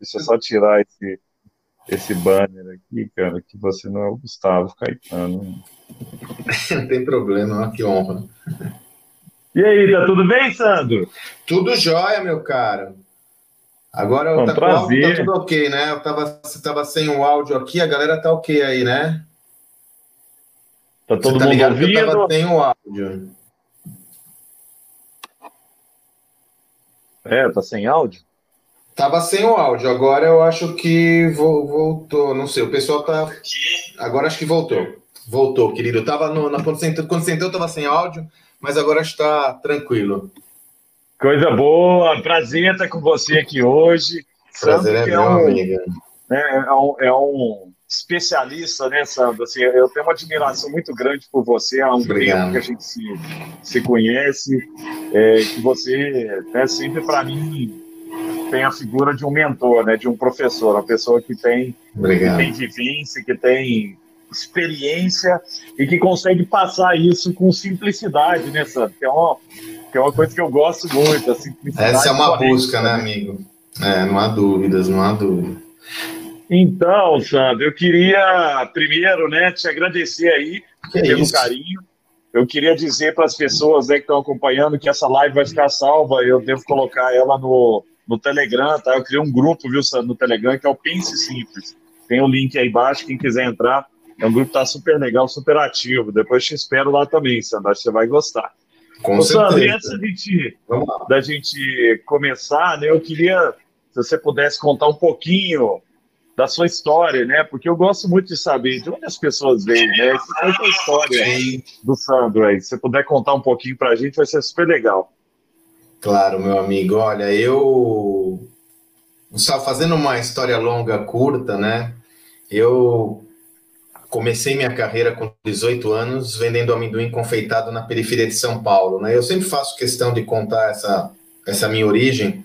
Deixa eu só tirar esse, esse banner aqui, cara, que você não é o Gustavo Caetano. Não tem problema, que honra. E aí, tá tudo bem, Sandro? Tudo jóia, meu caro. Agora um tá, tá tudo ok, né? Eu tava, você tava sem o áudio aqui, a galera tá ok aí, né? Tá todo tá mundo ligado que eu ouvindo? tava sem o áudio. É, tá sem áudio? Tava sem o áudio, agora eu acho que vo- voltou, não sei, o pessoal tá. Agora acho que voltou. Voltou, querido. Eu tava no, na, quando, você entrou, quando você entrou, eu tava sem áudio, mas agora está tranquilo. Coisa boa, prazer estar com você aqui hoje. Prazer é Sandro, que meu, um, amiga. né, é, um, é um especialista, né, Sandro? Assim, eu tenho uma admiração muito grande por você. Há um Obrigado. tempo que a gente se, se conhece, é, que você, né, sempre para mim, tem a figura de um mentor, né, de um professor, uma pessoa que tem, que tem vivência, que tem experiência e que consegue passar isso com simplicidade, né, Sandro? Que é uma, que é uma coisa que eu gosto muito, a simplicidade. Essa é uma busca, né, amigo? É, não há dúvidas, não há dúvida. Então, Sandro, eu queria primeiro, né, te agradecer aí Que pelo isso? carinho. Eu queria dizer para as pessoas né, que estão acompanhando que essa live vai ficar salva. Eu devo colocar ela no, no Telegram, tá? Eu criei um grupo, viu, Sandro, no Telegram, que é o Pense Simples. Tem o link aí embaixo, quem quiser entrar. É um grupo que tá super legal, super ativo. Depois te espero lá também, Sandro. Acho que você vai gostar. Com Ô, Sandro, e certeza. antes da gente da gente começar, né, eu queria, se você pudesse contar um pouquinho da sua história, né, porque eu gosto muito de saber de onde as pessoas vêm, né, qual é a história Sim, do Sandro aí. Se você puder contar um pouquinho pra gente, vai ser super legal. Claro, meu amigo. Olha, eu. Gustavo, fazendo uma história longa, curta, né? Eu comecei minha carreira com 18 anos vendendo amendoim confeitado na periferia de São Paulo, né? Eu sempre faço questão de contar essa, essa minha origem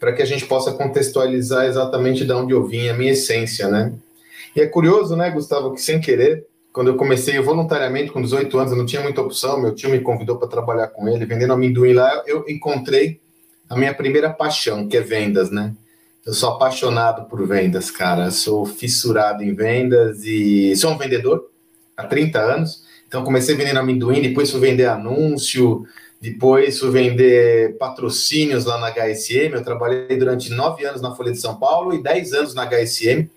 para que a gente possa contextualizar exatamente de onde eu vim, a minha essência, né? E é curioso, né, Gustavo, que sem querer, quando eu comecei voluntariamente com 18 anos, eu não tinha muita opção, meu tio me convidou para trabalhar com ele, vendendo amendoim lá, eu encontrei a minha primeira paixão, que é vendas, né? Eu sou apaixonado por vendas, cara. Eu sou fissurado em vendas e sou um vendedor há 30 anos. Então comecei vendendo amendoim, depois fui vender anúncio, depois fui vender patrocínios lá na HSM. Eu trabalhei durante nove anos na Folha de São Paulo e 10 anos na HSM.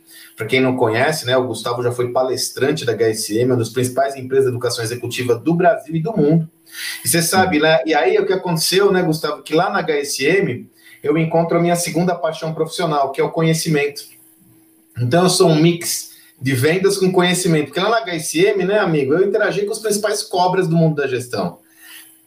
Para quem não conhece, né, o Gustavo já foi palestrante da HSM, uma das principais empresas de educação executiva do Brasil e do mundo. E você sabe, né? E aí o que aconteceu, né, Gustavo, que lá na HSM eu encontro a minha segunda paixão profissional, que é o conhecimento. Então eu sou um mix de vendas com conhecimento, porque lá na HSM, né, amigo, eu interagi com os principais cobras do mundo da gestão.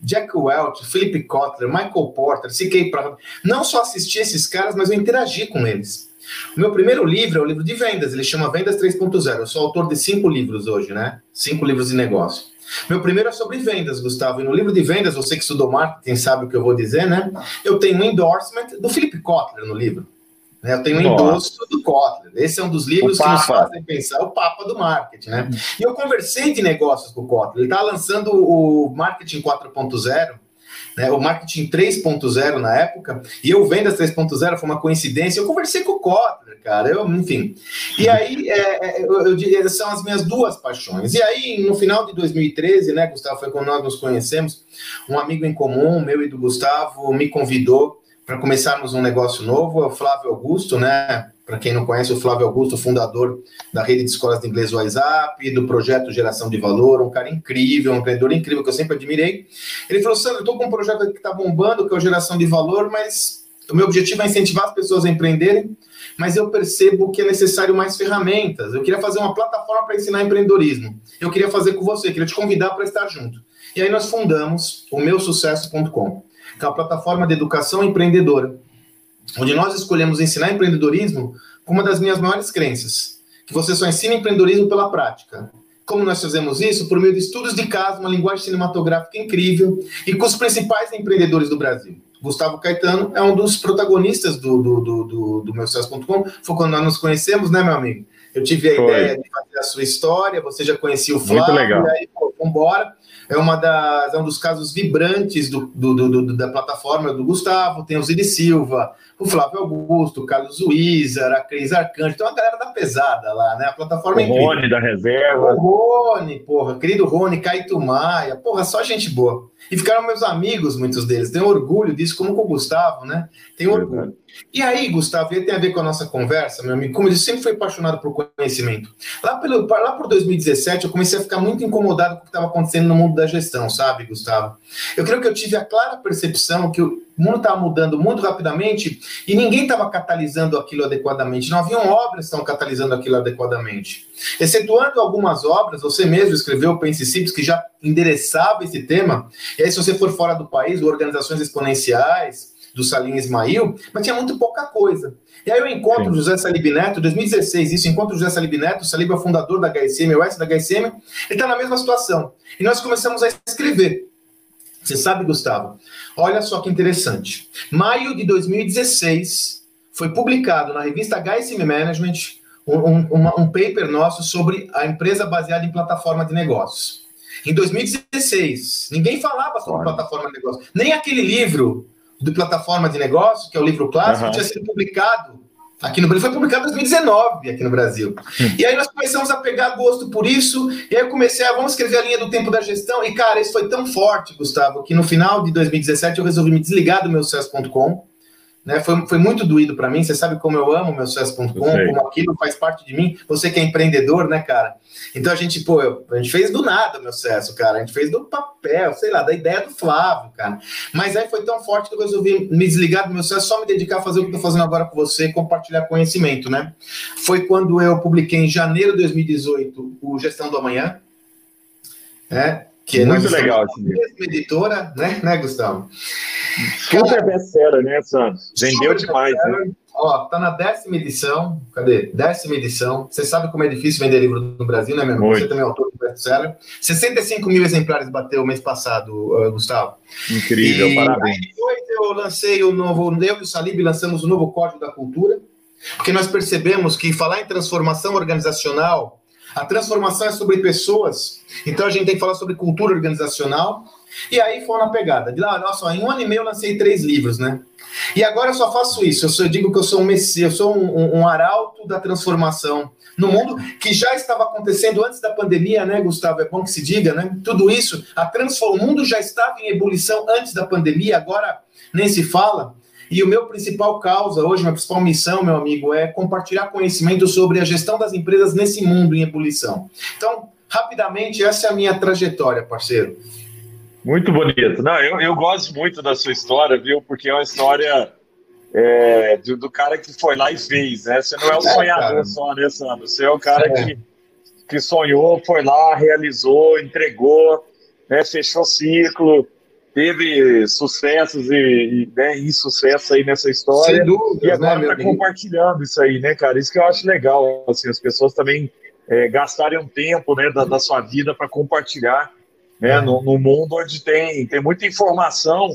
Jack Welch, Philip Kotler, Michael Porter, C.K. Prado. Não só assisti esses caras, mas eu interagi com eles. O meu primeiro livro é o livro de vendas, ele chama Vendas 3.0. Eu sou autor de cinco livros hoje, né? Cinco livros de negócio. Meu primeiro é sobre vendas, Gustavo. E no livro de vendas, você que estudou marketing sabe o que eu vou dizer, né? Eu tenho um endorsement do Philip Kotler no livro. né? Eu tenho um endosso do Kotler. Esse é um dos livros que nos fazem pensar, o Papa do marketing, né? E eu conversei de negócios com o Kotler. Ele está lançando o Marketing 4.0, né, o Marketing 3.0 na época, e eu Vendas 3.0 foi uma coincidência. Eu conversei com o Kotler, cara, eu, enfim. E aí, é, é, eu, eu são as minhas duas paixões. E aí, no final de 2013, né, Gustavo, foi quando nós nos conhecemos, um amigo em comum, meu e do Gustavo, me convidou para começarmos um negócio novo, é o Flávio Augusto, né? Para quem não conhece, o Flávio Augusto, fundador da rede de escolas de inglês WhatsApp, do projeto Geração de Valor, um cara incrível, um empreendedor incrível que eu sempre admirei. Ele falou: Sandro, eu estou com um projeto que está bombando, que é o Geração de Valor, mas o meu objetivo é incentivar as pessoas a empreenderem, mas eu percebo que é necessário mais ferramentas. Eu queria fazer uma plataforma para ensinar empreendedorismo. Eu queria fazer com você, queria te convidar para estar junto. E aí nós fundamos o meusucesso.com, que é uma plataforma de educação empreendedora onde nós escolhemos ensinar empreendedorismo com uma das minhas maiores crenças, que você só ensina empreendedorismo pela prática. Como nós fazemos isso? Por meio de estudos de caso, uma linguagem cinematográfica incrível e com os principais empreendedores do Brasil. Gustavo Caetano é um dos protagonistas do, do, do, do, do meu sucesso.com. Foi quando nós nos conhecemos, né, meu amigo? Eu tive a Foi. ideia de fazer a sua história, você já conhecia o Flávio, legal. e aí pô, vambora. É, uma das, é um dos casos vibrantes do, do, do, da plataforma do Gustavo, tem o Ziri Silva, o Flávio Augusto, o Carlos Wizard, a Cris Arcanjo, tem uma galera da pesada lá, né? A plataforma é o Rony da reserva. O Rony, porra, querido Rony, Caito Maia, porra, só gente boa. E ficaram meus amigos, muitos deles. Tenho orgulho disso, como com o Gustavo, né? Tenho orgulho. E aí, Gustavo, e tem a ver com a nossa conversa, meu amigo, como eu sempre fui apaixonado por conhecimento. Lá, pelo, lá por 2017, eu comecei a ficar muito incomodado com o que estava acontecendo no mundo da gestão, sabe, Gustavo? Eu creio que eu tive a clara percepção que o mundo estava mudando muito rapidamente e ninguém estava catalisando aquilo adequadamente. Não haviam obras que estavam catalisando aquilo adequadamente. Excetuando algumas obras, você mesmo escreveu Pense Simples, que já endereçava esse tema. E aí, se você for fora do país, organizações exponenciais, do Salim Ismail, mas tinha muito pouca coisa. E aí eu encontro o José Salib Neto, 2016, isso, encontro o José Salib Neto, o Salib é o fundador da HSM, o S da HSM, ele está na mesma situação. E nós começamos a escrever. Você sabe, Gustavo? Olha só que interessante. Maio de 2016, foi publicado na revista HSM Management um, um, um paper nosso sobre a empresa baseada em plataforma de negócios. Em 2016, ninguém falava sobre Olha. plataforma de negócios. Nem aquele livro do Plataforma de Negócios, que é o livro clássico, uhum. tinha sido publicado aqui no Brasil. Foi publicado em 2019 aqui no Brasil. E aí nós começamos a pegar gosto por isso, e aí eu comecei a, vamos escrever a linha do tempo da gestão, e cara, isso foi tão forte, Gustavo, que no final de 2017 eu resolvi me desligar do meu sucesso.com, né? Foi, foi muito doído para mim. Você sabe como eu amo meu sucesso.com, como aquilo faz parte de mim. Você que é empreendedor, né, cara? Então a gente, pô, eu, a gente fez do nada o meu sucesso, cara. A gente fez do papel, sei lá, da ideia do Flávio, cara. Mas aí foi tão forte que eu resolvi me desligar do meu sucesso, só me dedicar a fazer o que eu tô fazendo agora com você, compartilhar conhecimento, né? Foi quando eu publiquei em janeiro de 2018 o Gestão do Amanhã. É, que é Muito legal livro. editora, né, né, Gustavo? Super best-seller, né, Santos? Vendeu demais, né? Ó, tá na décima edição. Cadê? Décima edição. Você sabe como é difícil vender livro no Brasil, né, meu irmão? Você também é autor do best-seller. 65 mil exemplares bateu o mês passado, uh, Gustavo. Incrível, e parabéns. Depois eu lancei o novo, eu e o Salib lançamos o novo Código da Cultura, porque nós percebemos que falar em transformação organizacional, a transformação é sobre pessoas, então a gente tem que falar sobre cultura organizacional, e aí foi na pegada. De lá, nossa, em um ano e meio eu lancei três livros, né? E agora eu só faço isso. Eu, sou, eu digo que eu sou um messias, eu sou um, um, um, arauto da transformação no mundo que já estava acontecendo antes da pandemia, né, Gustavo? É bom que se diga, né? Tudo isso, a transform... o mundo já estava em ebulição antes da pandemia, agora nem se fala. E o meu principal causa hoje, minha principal missão, meu amigo, é compartilhar conhecimento sobre a gestão das empresas nesse mundo em ebulição. Então, rapidamente, essa é a minha trajetória, parceiro. Muito bonito. Não, eu, eu gosto muito da sua história, viu? Porque é uma história é, do, do, cara que foi lá e fez, né? Você não é um é, sonhador é, só, né, Sandro? Você é o cara é. que, que sonhou, foi lá, realizou, entregou, né, fechou ciclo, teve sucessos e, e né, insucesso aí nessa história. Sem dúvida, e agora né, tá compartilhando isso aí, né, cara? Isso que eu acho legal, assim, as pessoas também é, gastarem um tempo né, da, da sua vida para compartilhar né? No, no, mundo onde tem, tem muita informação,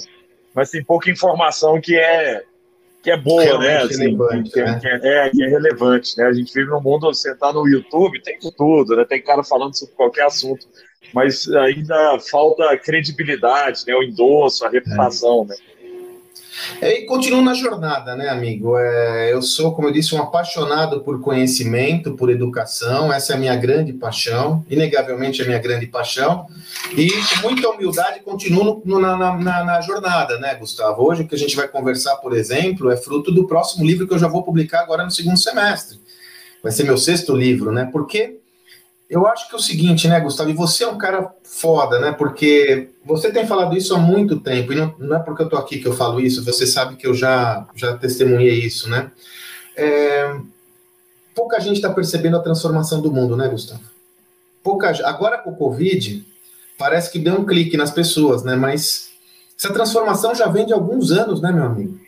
mas tem pouca informação que é que é boa, né? Assim, que, né? Que é, é, que é relevante, né? A gente vive num mundo, você tá no YouTube, tem tudo, né? Tem cara falando sobre qualquer assunto, mas ainda falta credibilidade, né? O endosso, a reputação, é. né? É, e continuo na jornada, né, amigo? É, eu sou, como eu disse, um apaixonado por conhecimento, por educação. Essa é a minha grande paixão, inegavelmente a minha grande paixão. E com muita humildade continuo no, na, na, na, jornada, né, Gustavo? Hoje o que a gente vai conversar, por exemplo, é fruto do próximo livro que eu já vou publicar agora no segundo semestre. Vai ser meu sexto livro, né? Porque eu acho que é o seguinte, né, Gustavo? E você é um cara foda, né? Porque você tem falado isso há muito tempo, e não, não é porque eu tô aqui que eu falo isso, você sabe que eu já, já testemunhei isso, né? É, pouca gente está percebendo a transformação do mundo, né, Gustavo? Pouca, agora com o Covid, parece que deu um clique nas pessoas, né? Mas essa transformação já vem de alguns anos, né, meu amigo?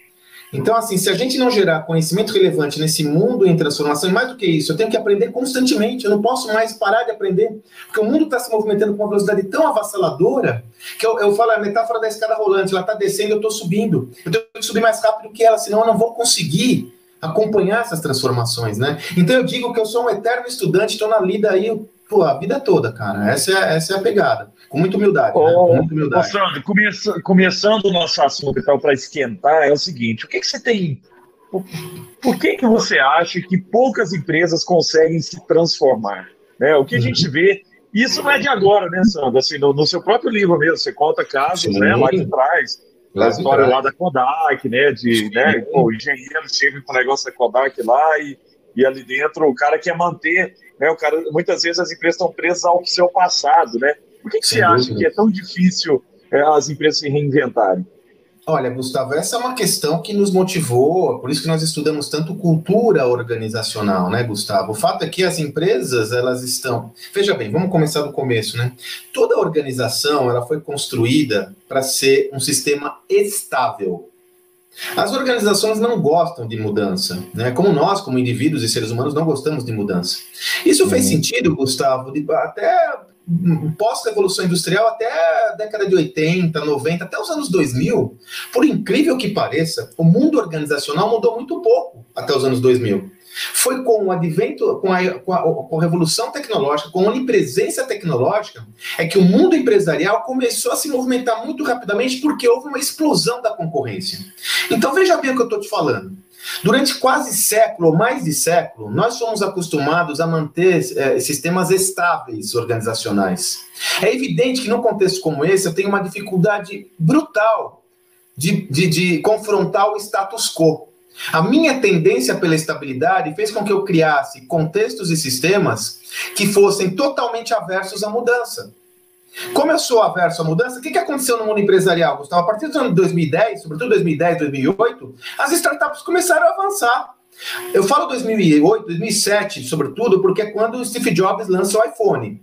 Então, assim, se a gente não gerar conhecimento relevante nesse mundo em transformação, e mais do que isso, eu tenho que aprender constantemente, eu não posso mais parar de aprender, porque o mundo está se movimentando com uma velocidade tão avassaladora que eu, eu falo a metáfora da escada rolante, ela está descendo, eu estou subindo. Eu tenho que subir mais rápido que ela, senão eu não vou conseguir acompanhar essas transformações, né? Então eu digo que eu sou um eterno estudante, estou na lida aí pô, a vida toda, cara. Essa é, essa é a pegada. Com muita humildade. Oh, né? Com muita humildade. Oh, Sandro, começa, começando o nosso assunto então, para esquentar, é o seguinte: o que, que você tem. Por, por que, que você acha que poucas empresas conseguem se transformar? Né? O que a gente vê isso não é de agora, né, Sandro? Assim, no, no, seu próprio livro mesmo, você conta casos, Sim. né, lá de trás, a história lá da Kodak, né, de, né, pô, o engenheiro chega com o negócio da Kodak lá e, e ali dentro o cara quer manter, né, o cara, muitas vezes as empresas estão presas ao seu passado, né? Por que, que você acha que é tão difícil é, as empresas se reinventarem? Olha, Gustavo, essa é uma questão que nos motivou, por isso que nós estudamos tanto cultura organizacional, né, Gustavo? O fato é que as empresas, elas estão. Veja bem, vamos começar do começo, né? Toda organização, ela foi construída para ser um sistema estável. As organizações não gostam de mudança, né? Como nós, como indivíduos e seres humanos, não gostamos de mudança. Isso fez uhum. sentido, Gustavo, de, até pós-revolução industrial até a década de 80, 90, até os anos 2000, por incrível que pareça, o mundo organizacional mudou muito pouco até os anos 2000. Foi com o advento, com a, com a, com a revolução tecnológica, com a onipresença tecnológica, é que o mundo empresarial começou a se movimentar muito rapidamente porque houve uma explosão da concorrência. Então veja bem o que eu estou te falando. Durante quase século, ou mais de século, nós somos acostumados a manter é, sistemas estáveis organizacionais. É evidente que num contexto como esse, eu tenho uma dificuldade brutal de, de, de confrontar o status quo. A minha tendência pela estabilidade fez com que eu criasse contextos e sistemas que fossem totalmente aversos à mudança. Como eu sou averso à mudança, o que, que aconteceu no mundo empresarial, Gustavo? A partir do ano de 2010, sobretudo 2010, 2008, as startups começaram a avançar. Eu falo 2008, 2007, sobretudo, porque é quando o Steve Jobs lança o iPhone.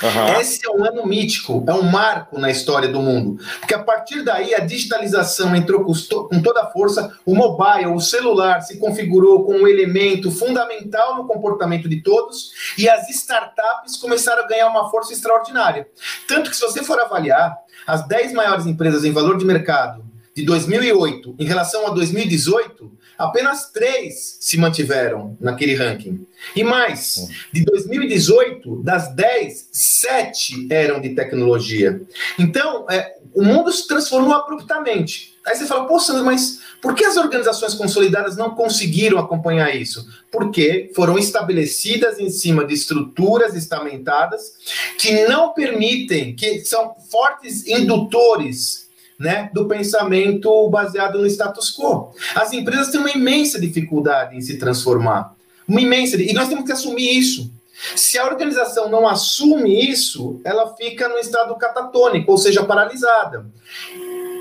Uhum. Esse é um ano mítico, é um marco na história do mundo. Porque a partir daí a digitalização entrou com toda a força, o mobile, o celular se configurou como um elemento fundamental no comportamento de todos e as startups começaram a ganhar uma força extraordinária. Tanto que, se você for avaliar as 10 maiores empresas em valor de mercado de 2008 em relação a 2018, apenas três se mantiveram naquele ranking. E mais, de 2018, das 10, 7 eram de tecnologia. Então, é, o mundo se transformou abruptamente. Aí você fala, poxa, mas por que as organizações consolidadas não conseguiram acompanhar isso? Porque foram estabelecidas em cima de estruturas estamentadas que não permitem, que são fortes indutores né, do pensamento baseado no status quo. As empresas têm uma imensa dificuldade em se transformar. Uma imensa. E nós temos que assumir isso. Se a organização não assume isso, ela fica no estado catatônico, ou seja, paralisada.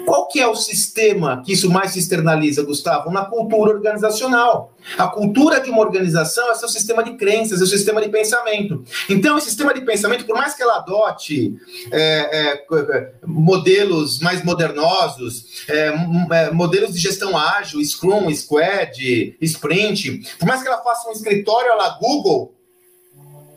Qual que é o sistema que isso mais se externaliza, Gustavo? Na cultura organizacional. A cultura de uma organização é seu sistema de crenças, é seu sistema de pensamento. Então, esse sistema de pensamento, por mais que ela adote é, é, modelos mais modernosos, é, é modelos de gestão ágil, Scrum, Squad, Sprint, por mais que ela faça um escritório lá Google,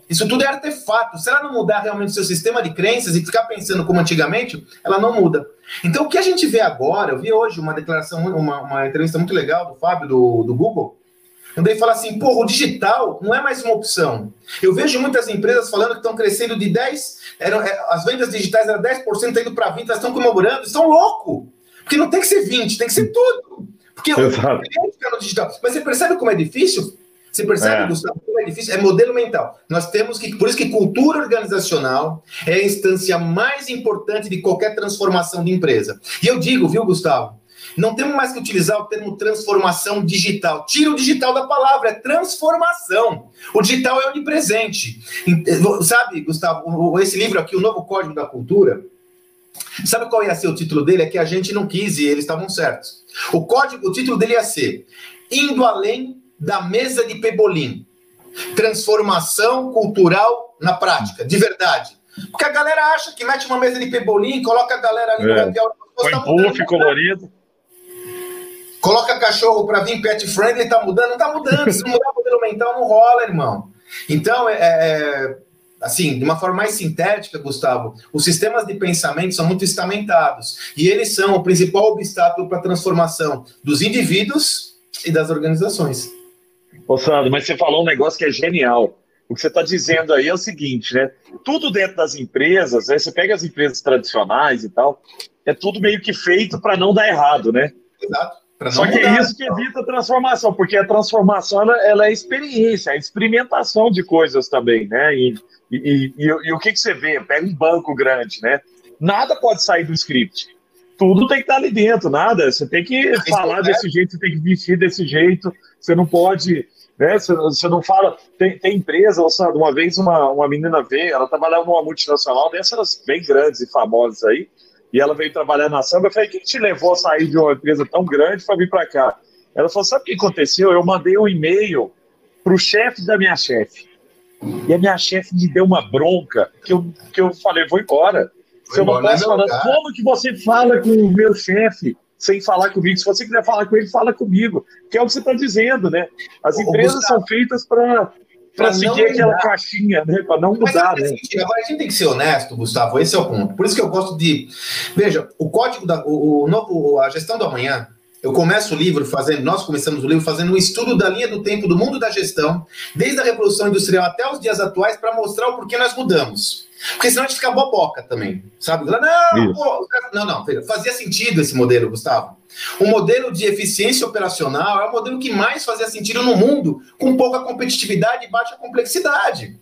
isso tudo é artefato. Se ela não mudar realmente seu sistema de crenças e ficar pensando como antigamente, ela não muda. Então, o que a gente vê agora, eu vi hoje uma declaração, uma, uma entrevista muito legal do Fábio, do, do Google, onde ele fala assim, porra, o digital não é mais uma opção. Eu vejo muitas empresas falando que estão crescendo de 10, eram, é, as vendas digitais eram 10%, tá indo para 20%, elas estão comemorando, estão louco. Porque não tem que ser 20, tem que ser tudo. Porque Exato. o fica no digital. Mas você percebe como é difícil? Você percebe, é. Gustavo, como é difícil? É modelo mental. Nós temos que, por isso que cultura organizacional é a instância mais importante de qualquer transformação de empresa. E eu digo, viu, Gustavo? Não temos mais que utilizar o termo transformação digital. Tira o digital da palavra, é transformação. O digital é onipresente. Sabe, Gustavo, esse livro aqui, O Novo Código da Cultura, sabe qual ia ser o título dele? É que a gente não quis e eles estavam certos. O código, o título dele ia ser Indo Além da mesa de Pebolim. Transformação cultural na prática, de verdade. Porque a galera acha que mete uma mesa de pebolim, coloca a galera ali é. no Põe tá puff colorido. Coloca cachorro para vir pet friendly, tá mudando? Não tá mudando. Se mudar o modelo mental, não rola, irmão. Então, é, é, assim, de uma forma mais sintética, Gustavo, os sistemas de pensamento são muito estamentados. E eles são o principal obstáculo para a transformação dos indivíduos e das organizações. Ô, Sandro, mas você falou um negócio que é genial. o que você está dizendo aí é o seguinte, né? Tudo dentro das empresas, né? você pega as empresas tradicionais e tal, é tudo meio que feito para não dar errado, né? Exato. Só que é isso que evita a transformação, porque a transformação ela, ela é experiência, é experimentação de coisas também, né? E, e, e, e, o que, que você vê? Pega um banco grande, né? Nada pode sair do script. Tudo tem que estar ali dentro, nada. Você tem que falar desse jeito, você tem que vestir desse jeito, você não pode né? Você, você não fala. Tem, tem empresa, sabe, uma vez uma, uma menina veio, ela trabalhava numa multinacional dessas bem grandes e famosas aí, e ela veio trabalhar na samba. Eu falei: o que te levou a sair de uma empresa tão grande para vir para cá? Ela falou: sabe o que aconteceu? Eu mandei um e-mail para o chefe da minha chefe. E a minha chefe me deu uma bronca que eu, que eu falei: vou embora. Se eu não posso falar, como que você fala com o meu chefe? sem falar comigo. Se você quiser falar com ele, fala comigo. Que é o que você está dizendo, né? As empresas Gustavo, são feitas para para seguir aquela caixinha, né? Para não mudar. Né? Agora a gente tem que ser honesto, Gustavo. Esse é o ponto. Por isso que eu gosto de. Veja, o código da. O, o, a gestão do amanhã. Eu começo o livro fazendo, nós começamos o livro fazendo um estudo da linha do tempo do mundo da gestão, desde a Revolução Industrial até os dias atuais, para mostrar o porquê nós mudamos. Porque senão a gente fica boboca também, sabe? Não, pô, não, não, fazia sentido esse modelo, Gustavo. O modelo de eficiência operacional é o modelo que mais fazia sentido no mundo, com pouca competitividade e baixa complexidade.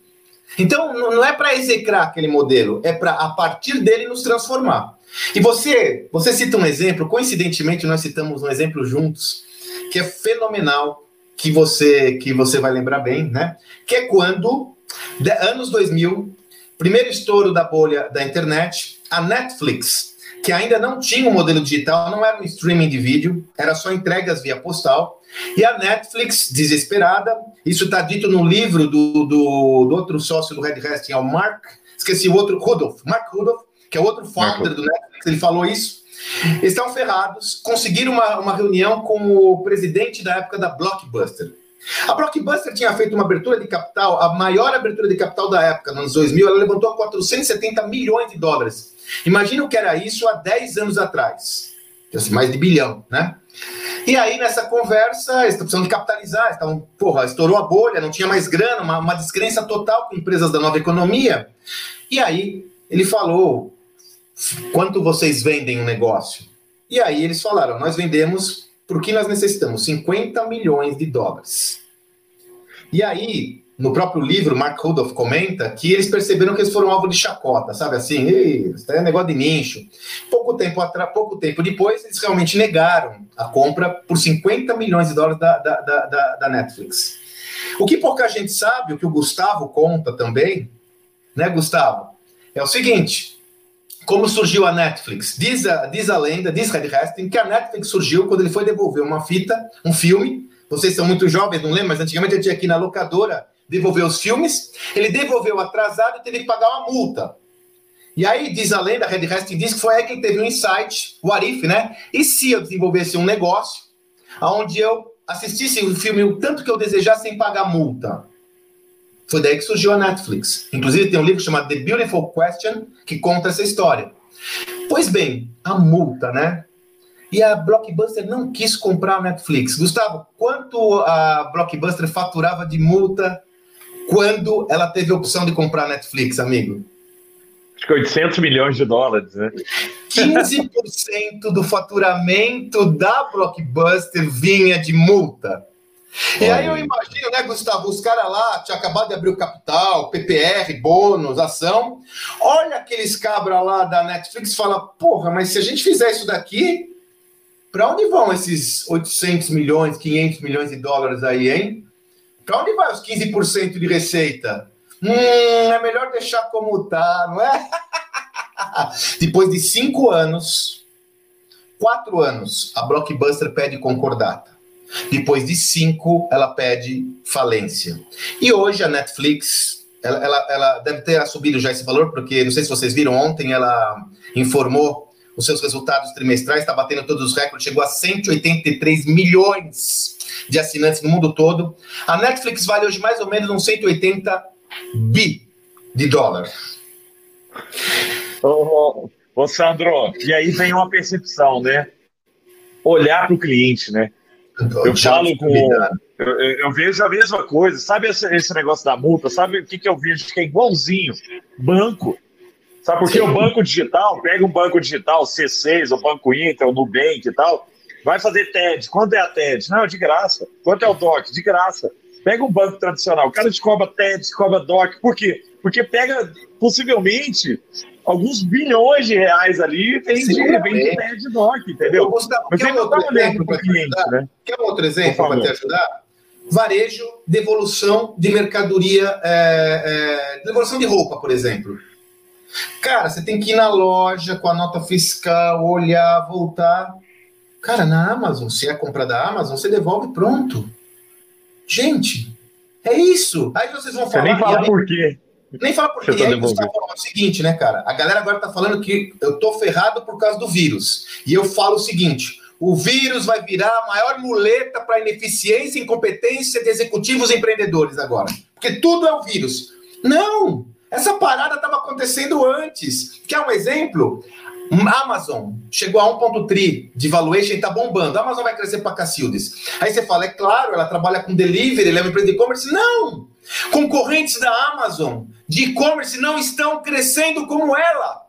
Então, não é para execrar aquele modelo, é para, a partir dele, nos transformar. E você, você cita um exemplo, coincidentemente, nós citamos um exemplo juntos, que é fenomenal, que você, que você vai lembrar bem, né? Que é quando, de, anos 2000, primeiro estouro da bolha da internet, a Netflix, que ainda não tinha um modelo digital, não era um streaming de vídeo, era só entregas via postal. E a Netflix, desesperada, isso está dito no livro do, do, do, outro sócio do Red Hastings, é o Mark, esqueci o outro, Rudolph, Mark Rudolph, que é outro founder do Netflix, ele falou isso. Eles estão ferrados, conseguiram uma, uma reunião com o presidente da época da Blockbuster. A Blockbuster tinha feito uma abertura de capital, a maior abertura de capital da época, nos anos 2000, ela levantou 470 milhões de dólares. Imagina o que era isso há 10 anos atrás. Assim, mais de bilhão, né? E aí, nessa conversa, eles estão precisando de capitalizar, estavam, porra, estourou a bolha, não tinha mais grana, uma, uma descrença total com empresas da nova economia. E aí, ele falou: quanto vocês vendem um negócio? E aí eles falaram: nós vendemos porque nós necessitamos 50 milhões de dólares. E aí, no próprio livro, Mark Rudolph comenta que eles perceberam que eles foram alvo de chacota, sabe assim? Isso é negócio de nicho. Pouco tempo, atrás, pouco tempo depois, eles realmente negaram a compra por 50 milhões de dólares da, da, da, da Netflix. O que pouca gente sabe, o que o Gustavo conta também, né, Gustavo? É o seguinte: como surgiu a Netflix? Diz a, diz a lenda, diz Red Hastings, que a Netflix surgiu quando ele foi devolver uma fita, um filme. Vocês são muito jovens, não lembram? Mas antigamente eu tinha aqui na locadora devolver os filmes. Ele devolveu atrasado e teve que pagar uma multa. E aí, diz a lenda, Red Hastings diz que foi aí que ele teve um insight, o Arif, né? E se eu desenvolvesse um negócio onde eu assistisse o filme o tanto que eu desejasse sem pagar multa? Foi daí que surgiu a Netflix. Inclusive, tem um livro chamado The Beautiful Question que conta essa história. Pois bem, a multa, né? E a Blockbuster não quis comprar a Netflix. Gustavo, quanto a Blockbuster faturava de multa quando ela teve a opção de comprar a Netflix, amigo? Acho que 800 milhões de dólares, né? 15% do faturamento da Blockbuster vinha de multa. E aí eu imagino, né, Gustavo, os caras lá tinham acabado de abrir o capital, PPR, bônus, ação. Olha aqueles cabras lá da Netflix e fala, porra, mas se a gente fizer isso daqui, para onde vão esses 800 milhões, 500 milhões de dólares aí, hein? Para onde vai os 15% de receita? Hum, é melhor deixar como tá, não é? Depois de cinco anos, quatro anos, a Blockbuster pede concordata. Depois de cinco, ela pede falência. E hoje a Netflix, ela, ela, ela deve ter subido já esse valor, porque não sei se vocês viram ontem, ela informou os seus resultados trimestrais, está batendo todos os recordes, chegou a 183 milhões de assinantes no mundo todo. A Netflix vale hoje mais ou menos uns 180 bi de dólar. Ô, ô, Sandro, e aí vem uma percepção, né? Olhar para o cliente, né? Eu falo com. Eu, eu, vejo a mesma coisa. Sabe esse, esse negócio da multa? Sabe o que, que eu vejo que é igualzinho? Banco. Sabe por que o banco digital, pega um banco digital, C6, o Banco Inter, o Nubank e tal, vai fazer TED. Quanto é a TED? Não, de graça. Quanto é o DOC? De graça. Pega um banco tradicional, o cara te cobra TED, te cobra DOC. Por quê? Porque pega, possivelmente, alguns bilhões de reais ali vem Sim, de, vem de TED DOC, entendeu? Mas ele não está olhando para o cliente, né? Quer um outro exemplo para te ajudar? Varejo, devolução de mercadoria, é, é, devolução de roupa, por exemplo. Cara, você tem que ir na loja com a nota fiscal, olhar, voltar. Cara, na Amazon, se é compra da Amazon, você devolve pronto. Gente, é isso. Aí vocês vão falar. Você nem fala aí, por quê. Nem fala por quê. Tá aí você tá falando o seguinte, né, cara? A galera agora tá falando que eu tô ferrado por causa do vírus. E eu falo o seguinte: o vírus vai virar a maior muleta para ineficiência e incompetência de executivos e empreendedores agora. Porque tudo é o vírus. Não! Essa parada estava acontecendo antes. Quer um exemplo? Amazon chegou a 1.3 de valuation e está bombando. A Amazon vai crescer para Cacildes. Aí você fala, é claro, ela trabalha com delivery, ela é uma empresa de e-commerce. Não! Concorrentes da Amazon de e-commerce não estão crescendo como ela.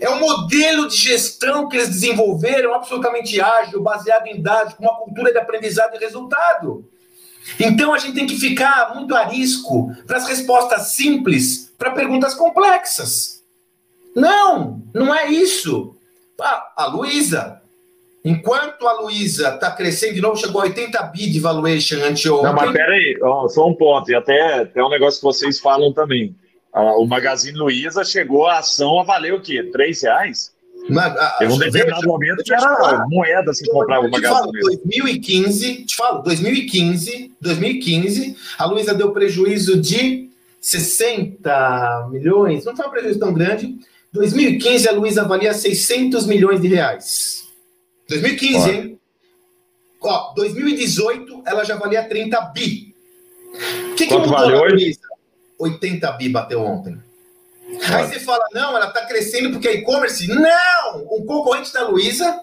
É um modelo de gestão que eles desenvolveram absolutamente ágil, baseado em dados, com uma cultura de aprendizado e resultado. Então a gente tem que ficar muito arisco para as respostas simples para perguntas complexas. Não, não é isso. Ah, a Luísa, enquanto a Luísa está crescendo de novo, chegou a 80 bi de valuation anteontem. Não, mas peraí, ó, só um ponto, e até, até um negócio que vocês falam também. O Magazine Luiza chegou a ação a valer o quê? Três reais? Mas, a, Teve um determinado momento que era moeda se comprava uma gasolina. 2015, te falo, 2015, 2015, a Luísa deu prejuízo de 60 milhões, não foi um prejuízo tão grande. 2015, a Luísa valia 600 milhões de reais. 2015, Olha. hein? Ó, 2018, ela já valia 30 bi. O que, que mudou vale na Luísa? 80 bi bateu ontem. Aí você fala, não, ela está crescendo porque é e-commerce. Não! Um concorrente da Luiza,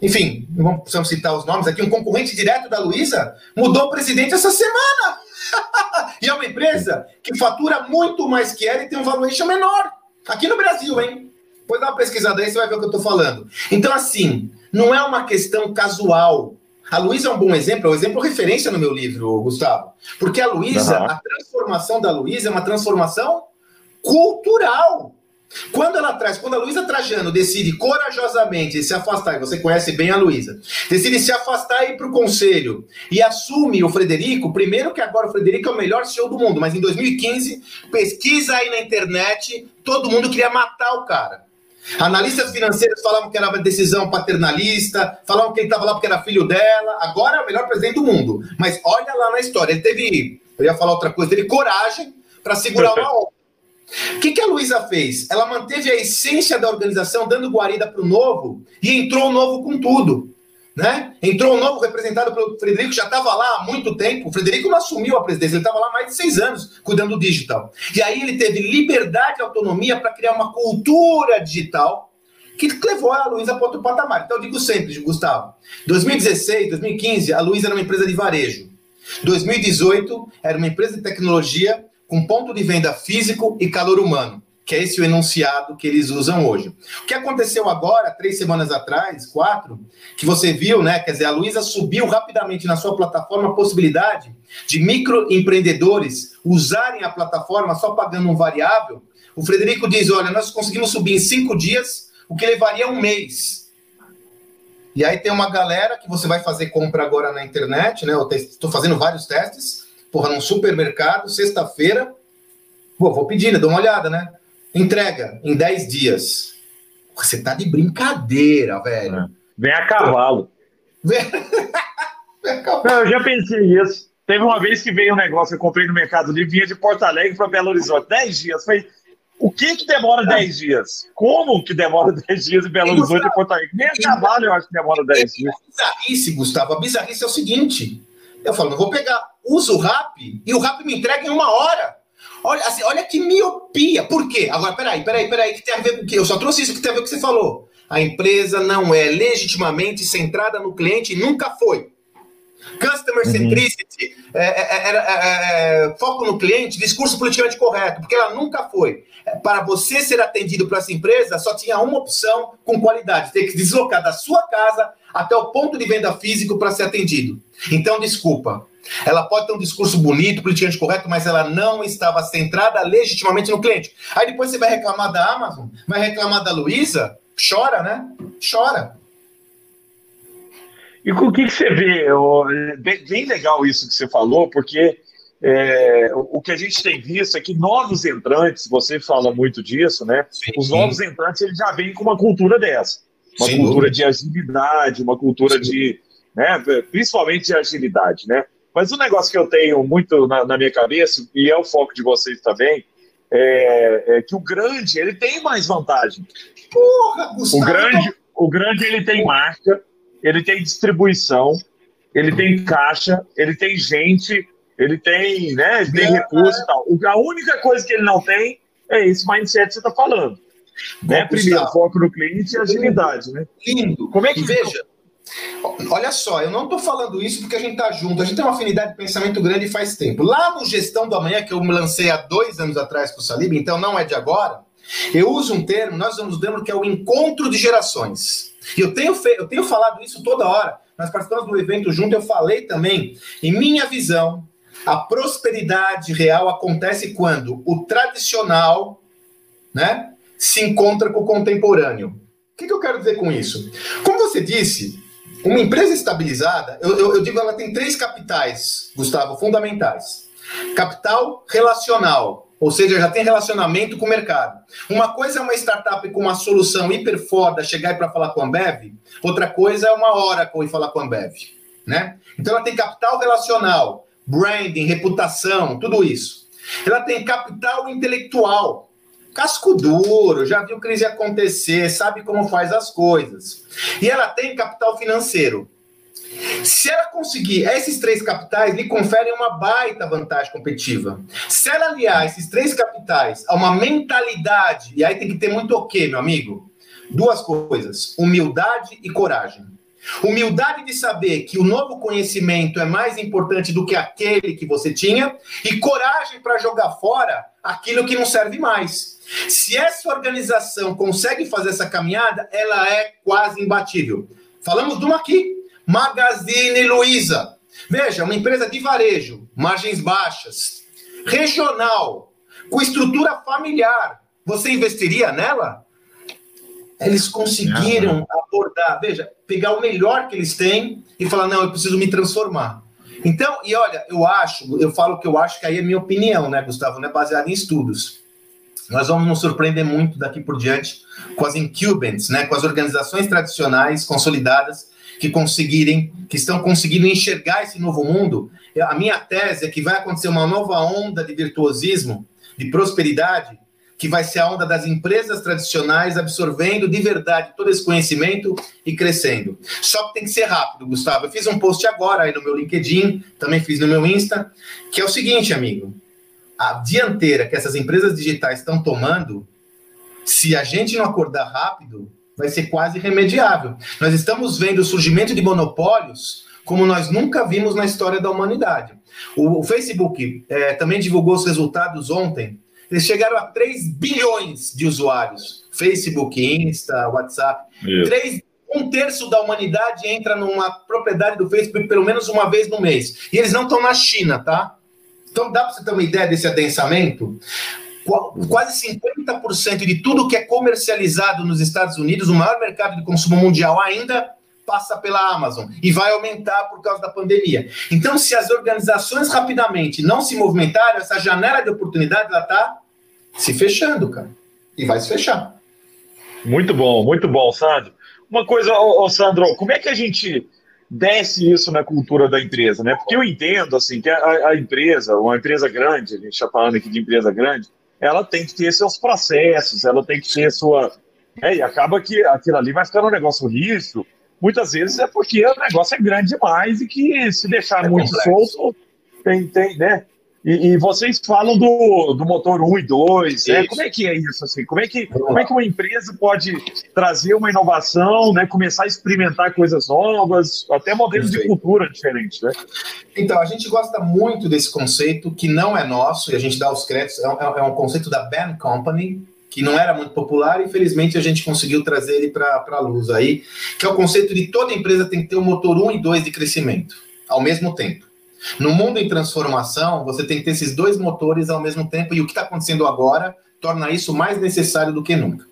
enfim, não precisamos citar os nomes aqui, um concorrente direto da Luiza mudou o presidente essa semana. e é uma empresa que fatura muito mais que ela e tem um valuation menor. Aqui no Brasil, hein? Depois dá uma pesquisada aí, você vai ver o que eu estou falando. Então, assim, não é uma questão casual. A Luísa é um bom exemplo, é um exemplo referência no meu livro, Gustavo. Porque a Luísa, uhum. a transformação da Luísa é uma transformação cultural. Quando ela traz, quando a Luísa Trajano decide corajosamente se afastar, e você conhece bem a Luísa, decide se afastar e ir para o conselho e assume o Frederico, primeiro que agora o Frederico é o melhor CEO do mundo, mas em 2015, pesquisa aí na internet, todo mundo queria matar o cara. Analistas financeiros falavam que era uma decisão paternalista, falavam que ele estava lá porque era filho dela, agora é o melhor presidente do mundo. Mas olha lá na história, ele teve, eu ia falar outra coisa, teve coragem para segurar uma onda. O que, que a Luísa fez? Ela manteve a essência da organização, dando guarida para o novo, e entrou o novo com tudo. Né? Entrou o novo representado pelo Frederico, já estava lá há muito tempo. O Frederico não assumiu a presidência, ele estava lá há mais de seis anos cuidando do digital. E aí ele teve liberdade e autonomia para criar uma cultura digital que levou a Luísa para outro patamar. Então eu digo sempre, Gustavo, 2016, 2015, a Luísa era uma empresa de varejo. 2018 era uma empresa de tecnologia com ponto de venda físico e calor humano, que é esse o enunciado que eles usam hoje. O que aconteceu agora, três semanas atrás, quatro, que você viu, né? Quer dizer, a Luísa subiu rapidamente na sua plataforma a possibilidade de microempreendedores usarem a plataforma só pagando um variável. O Frederico diz: olha, nós conseguimos subir em cinco dias, o que levaria um mês. E aí tem uma galera que você vai fazer compra agora na internet, né? Estou fazendo vários testes porra, num supermercado, sexta-feira, pô, vou pedir, né? Dou uma olhada, né? Entrega em 10 dias. Você tá de brincadeira, velho. É. Vem a cavalo. Vem... Vem a cavalo. Não, eu já pensei isso. Teve uma vez que veio um negócio que eu comprei no Mercado Livre, vinha de Porto Alegre para Belo Horizonte. 10 dias. Falei, o que que demora 10 dias? Como que demora 10 dias em Belo Horizonte e Porto Alegre? Nem a cavalo eu acho que demora 10 dias. A bizarrice, Gustavo. A bizarrice é o seguinte. Eu falo, não vou pegar, uso o RAP e o RAP me entrega em uma hora. Olha, assim, olha que miopia. Por quê? Agora, peraí, peraí, peraí, que tem a ver com o quê? Eu só trouxe isso que tem a ver com o que você falou. a empresa não é legitimamente centrada no cliente e nunca foi. Customer uhum. centricity, é é é, é, é, é, foco no cliente, discurso politicamente correto, porque ela nunca foi. Para você ser atendido por essa empresa, só tinha uma opção com qualidade: ter que deslocar da sua casa até o ponto de venda físico para ser atendido. Então, desculpa. Ela pode ter um discurso bonito, politicamente correto, mas ela não estava centrada legitimamente no cliente. Aí depois você vai reclamar da Amazon, vai reclamar da Luiza, chora, né? Chora. E o que, que você vê? É bem, bem, legal isso que você falou, porque é, o que a gente tem visto é que novos entrantes, você fala muito disso, né? Sim, Os novos entrantes eles já vêm com uma cultura dessa. Uma Sem cultura dúvida. de agilidade, uma cultura sim. de. Né, principalmente de agilidade, né? Mas um negócio que eu tenho muito na, na minha cabeça, e é o foco de vocês também, é, é, que o grande ele tem mais vantagem. Porra, Gustavo. O grande, o grande ele tem marca, ele tem distribuição, ele tem caixa, ele tem gente, ele tem, né, ele tem recurso e tal. A única coisa que ele não tem é esse mindset que você está falando. Né? Primeiro, foco no cliente e agilidade, né? Lindo. Como é que veja? Olha só, eu não estou falando isso porque a gente está junto, a gente tem uma afinidade de pensamento grande faz tempo. Lá no Gestão do Amanhã, que eu me lancei há dois anos atrás com o Salib, então não é de agora, eu uso um termo, nós usamos um termo que é o encontro de gerações. E eu tenho, fe... eu tenho falado isso toda hora. Nós participamos do evento junto, eu falei também. Em minha visão, a prosperidade real acontece quando o tradicional né, se encontra com o contemporâneo. O que, que eu quero dizer com isso? Como você disse, uma empresa estabilizada, eu, eu, eu digo ela tem três capitais, Gustavo, fundamentais. Capital relacional, ou seja, já tem relacionamento com o mercado. Uma coisa é uma startup com uma solução hiper foda chegar para falar com a Ambev, outra coisa é uma Oracle e falar com a Ambev, né? Então ela tem capital relacional, branding, reputação, tudo isso. Ela tem capital intelectual, casco duro, já viu crise acontecer, sabe como faz as coisas. E ela tem capital financeiro. Se ela conseguir esses três capitais, lhe conferem uma baita vantagem competitiva. Se ela aliar esses três capitais a uma mentalidade, e aí tem que ter muito o quê, meu amigo? Duas coisas: humildade e coragem. Humildade de saber que o novo conhecimento é mais importante do que aquele que você tinha, e coragem para jogar fora aquilo que não serve mais. Se essa organização consegue fazer essa caminhada, ela é quase imbatível. Falamos de uma aqui, Magazine Luiza. Veja, uma empresa de varejo, margens baixas, regional, com estrutura familiar. Você investiria nela? Eles conseguiram abordar, veja, pegar o melhor que eles têm e falar: não, eu preciso me transformar. Então, e olha, eu acho, eu falo que eu acho que aí é minha opinião, né, Gustavo? Não é baseado em estudos. Nós vamos nos surpreender muito daqui por diante com as incumbents, né, com as organizações tradicionais consolidadas que conseguirem, que estão conseguindo enxergar esse novo mundo. A minha tese é que vai acontecer uma nova onda de virtuosismo, de prosperidade, que vai ser a onda das empresas tradicionais absorvendo de verdade todo esse conhecimento e crescendo. Só que tem que ser rápido, Gustavo. Eu fiz um post agora aí no meu LinkedIn, também fiz no meu Insta, que é o seguinte, amigo. A dianteira que essas empresas digitais estão tomando, se a gente não acordar rápido, vai ser quase irremediável. Nós estamos vendo o surgimento de monopólios como nós nunca vimos na história da humanidade. O, o Facebook é, também divulgou os resultados ontem. Eles chegaram a 3 bilhões de usuários. Facebook, Insta, WhatsApp. 3, um terço da humanidade entra numa propriedade do Facebook pelo menos uma vez no mês. E eles não estão na China, tá? Então dá para você ter uma ideia desse adensamento? Quase 50% de tudo que é comercializado nos Estados Unidos, o maior mercado de consumo mundial ainda, passa pela Amazon e vai aumentar por causa da pandemia. Então, se as organizações rapidamente não se movimentarem, essa janela de oportunidade ela está se fechando, cara. E vai se fechar. Muito bom, muito bom, Sandro. Uma coisa, ô, ô, Sandro, como é que a gente desce isso na cultura da empresa, né? Porque eu entendo, assim, que a, a empresa, uma empresa grande, a gente está falando aqui de empresa grande, ela tem que ter seus processos, ela tem que ter sua. É, e acaba que aquilo ali vai ficando um negócio rígido. Muitas vezes é porque o negócio é grande demais e que se deixar é muito complexo. solto, tem, tem, né? E, e, vocês falam do, do motor 1 e 2, né? Como é que é isso? Assim? Como, é que, como é que uma empresa pode trazer uma inovação, né? começar a experimentar coisas novas, até modelos de cultura diferentes, né? Então, a gente gosta muito desse conceito, que não é nosso, e a gente dá os créditos, é um, é um conceito da Band Company, que não era muito popular, infelizmente a gente conseguiu trazer ele para a luz aí, que é o conceito de toda empresa tem que ter um motor 1 e 2 de crescimento, ao mesmo tempo. No mundo em transformação, você tem que ter esses dois motores ao mesmo tempo, e o que está acontecendo agora torna isso mais necessário do que nunca.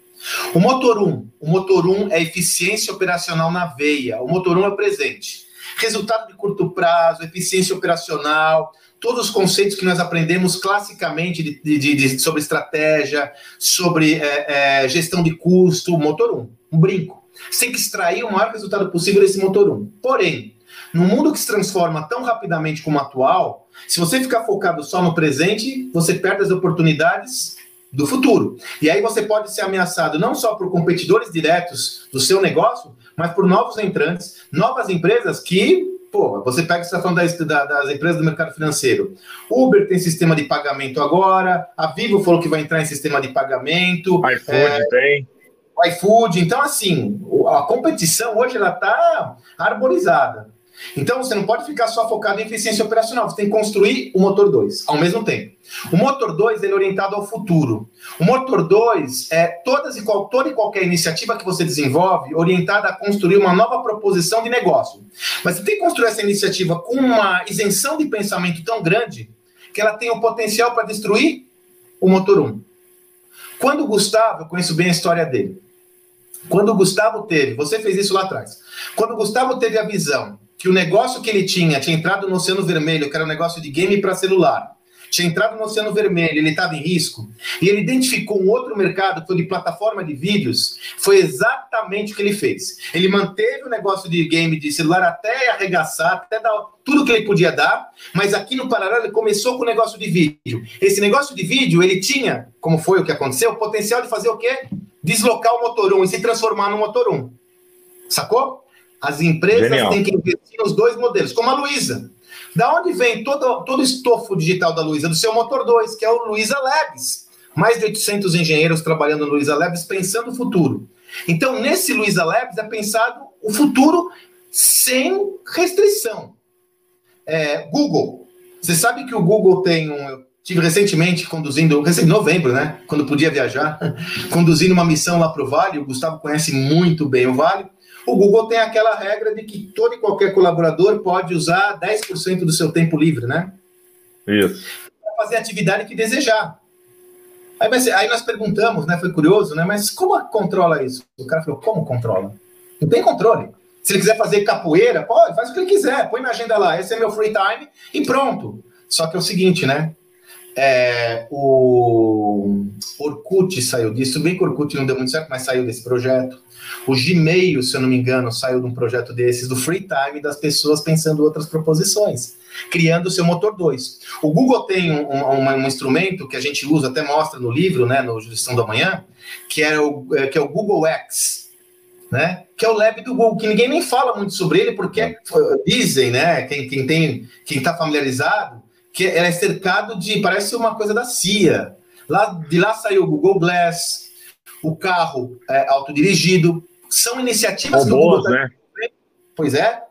O motor 1, o motor 1 é eficiência operacional na veia, o motor 1 é o presente. Resultado de curto prazo, eficiência operacional, todos os conceitos que nós aprendemos classicamente de, de, de, sobre estratégia, sobre é, é, gestão de custo, motor 1, um brinco. Você tem que extrair o maior resultado possível desse motor 1. Porém, no mundo que se transforma tão rapidamente como o atual, se você ficar focado só no presente, você perde as oportunidades do futuro. E aí você pode ser ameaçado não só por competidores diretos do seu negócio, mas por novos entrantes, novas empresas que, pô, você pega a situação das, das empresas do mercado financeiro. Uber tem sistema de pagamento agora, a Vivo falou que vai entrar em sistema de pagamento. iFood é, tem. iFood. Então, assim, a competição hoje ela está arborizada. Então você não pode ficar só focado em eficiência operacional, você tem que construir o motor 2 ao mesmo tempo. O motor 2 é orientado ao futuro. O motor 2 é todas e qual, toda e qualquer iniciativa que você desenvolve orientada a construir uma nova proposição de negócio. Mas você tem que construir essa iniciativa com uma isenção de pensamento tão grande que ela tem o potencial para destruir o motor 1. Quando o Gustavo, eu conheço bem a história dele. Quando o Gustavo teve, você fez isso lá atrás. Quando o Gustavo teve a visão que o negócio que ele tinha tinha entrado no Oceano Vermelho, que era um negócio de game para celular, tinha entrado no Oceano Vermelho, ele estava em risco, e ele identificou um outro mercado que foi de plataforma de vídeos, foi exatamente o que ele fez. Ele manteve o negócio de game de celular até arregaçar, até dar tudo que ele podia dar, mas aqui no paralelo ele começou com o negócio de vídeo. Esse negócio de vídeo, ele tinha, como foi o que aconteceu, o potencial de fazer o quê? Deslocar o motor 1 e se transformar no motor 1. Sacou? As empresas Genial. têm que investir nos dois modelos, como a Luiza. Da onde vem todo, todo o estofo digital da Luiza? Do seu motor 2, que é o Luiza Labs. Mais de 800 engenheiros trabalhando no Luiza Labs, pensando o futuro. Então, nesse Luiza Labs é pensado o futuro sem restrição. É, Google. Você sabe que o Google tem um. Eu tive recentemente conduzindo, em novembro, né? Quando podia viajar, conduzindo uma missão lá para o Vale. O Gustavo conhece muito bem o Vale. O Google tem aquela regra de que todo e qualquer colaborador pode usar 10% do seu tempo livre, né? Isso. Para fazer a atividade que desejar. Aí, mas, aí, nós perguntamos, né? Foi curioso, né? Mas como controla isso? O cara falou, como controla? Não tem controle. Se ele quiser fazer capoeira, pode, faz o que ele quiser, põe na agenda lá, esse é meu free time e pronto. Só que é o seguinte, né? É, o Orkut saiu disso, bem que o Orkut não deu muito certo, mas saiu desse projeto. O Gmail, se eu não me engano, saiu de um projeto desses, do free time das pessoas pensando outras proposições, criando o seu motor 2. O Google tem um, um, um, instrumento que a gente usa, até mostra no livro, né, no Jurisdição da Manhã, que é o, é, que é o Google X, né? Que é o lab do Google, que ninguém nem fala muito sobre ele, porque é, dizem, né? Quem, quem tem, quem está familiarizado, que ela é cercado de, parece uma coisa da CIA. Lá, de lá saiu o Google Glass, o carro é, autodirigido. São iniciativas que o Google tá né? Pois é.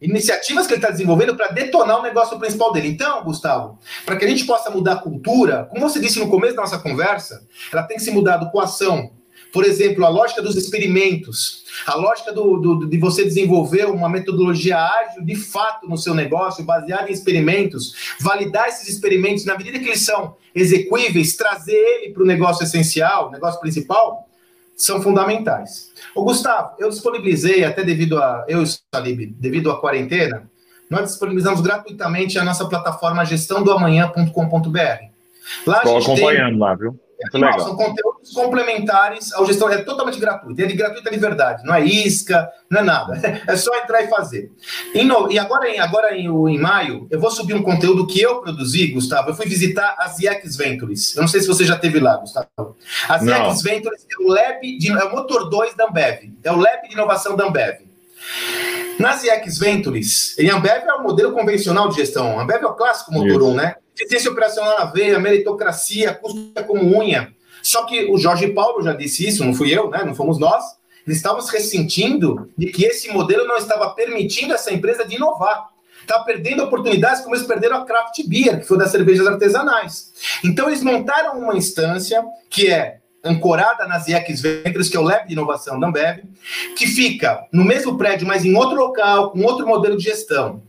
Iniciativas que ele está desenvolvendo para detonar o negócio principal dele. Então, Gustavo, para que a gente possa mudar a cultura, como você disse no começo da nossa conversa, ela tem que ser mudada com ação, por exemplo, a lógica dos experimentos, a lógica do, do, de você desenvolver uma metodologia ágil de fato no seu negócio, baseada em experimentos, validar esses experimentos na medida que eles são execuíveis, trazer ele para o negócio essencial, negócio principal, são fundamentais. O Gustavo, eu disponibilizei, até devido a eu e Salib, devido à quarentena, nós disponibilizamos gratuitamente a nossa plataforma gestãodoamanhã.com.br. Lá Estou acompanhando tem... lá, viu? Muito legal. São conteúdos complementares ao gestão. É totalmente gratuito. É de gratuita de verdade. Não é isca, não é nada. É só entrar e fazer. No, e agora, em, agora em, em maio, eu vou subir um conteúdo que eu produzi, Gustavo. Eu fui visitar as IEX Ventures. Eu não sei se você já teve lá, Gustavo. As IEX Ventures é o Lab de, é o motor 2 da Ambev. É o Lab de inovação da Ambev. Nas IEX Ventures, em Ambev é o modelo convencional de gestão. Ambev é o clássico motor 1, um, né? Eficiência operacional na veia, meritocracia, custa como unha. Só que o Jorge Paulo já disse isso, não fui eu, né? Não fomos nós. Eles estavam se ressentindo de que esse modelo não estava permitindo essa empresa de inovar. Está perdendo oportunidades como eles perderam a Craft Beer, que foi das cervejas artesanais. Então eles montaram uma instância que é ancorada nas IEX Ventures, que é o Lab de Inovação da Ambev, que fica no mesmo prédio, mas em outro local, com outro modelo de gestão.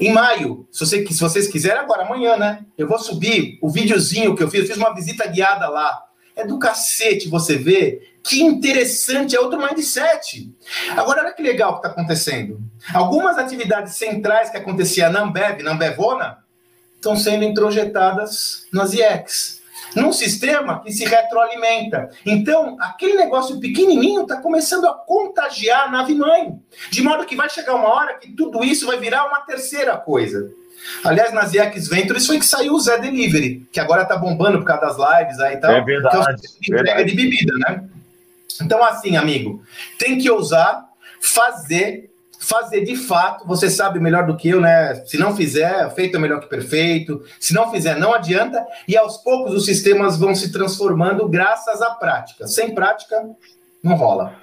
Em maio, se, você, se vocês quiserem, agora amanhã, né? Eu vou subir o videozinho que eu fiz, eu fiz uma visita guiada lá. É do cacete você ver que interessante, é outro mindset. Agora, olha que legal que está acontecendo. Algumas atividades centrais que acontecia na Ambev, na Ambevona, estão sendo introjetadas nas IEX. Num sistema que se retroalimenta. Então, aquele negócio pequenininho está começando a contagiar a nave-mãe. De modo que vai chegar uma hora que tudo isso vai virar uma terceira coisa. Aliás, nas IEX Ventures foi que saiu o Zé Delivery, que agora está bombando por causa das lives aí e tal. É verdade. Que é entrega verdade. de bebida, né? Então, assim, amigo, tem que ousar fazer, fazer de fato. Você sabe melhor do que eu, né? Se não fizer, feito é melhor que perfeito. Se não fizer, não adianta. E aos poucos os sistemas vão se transformando graças à prática. Sem prática, não rola.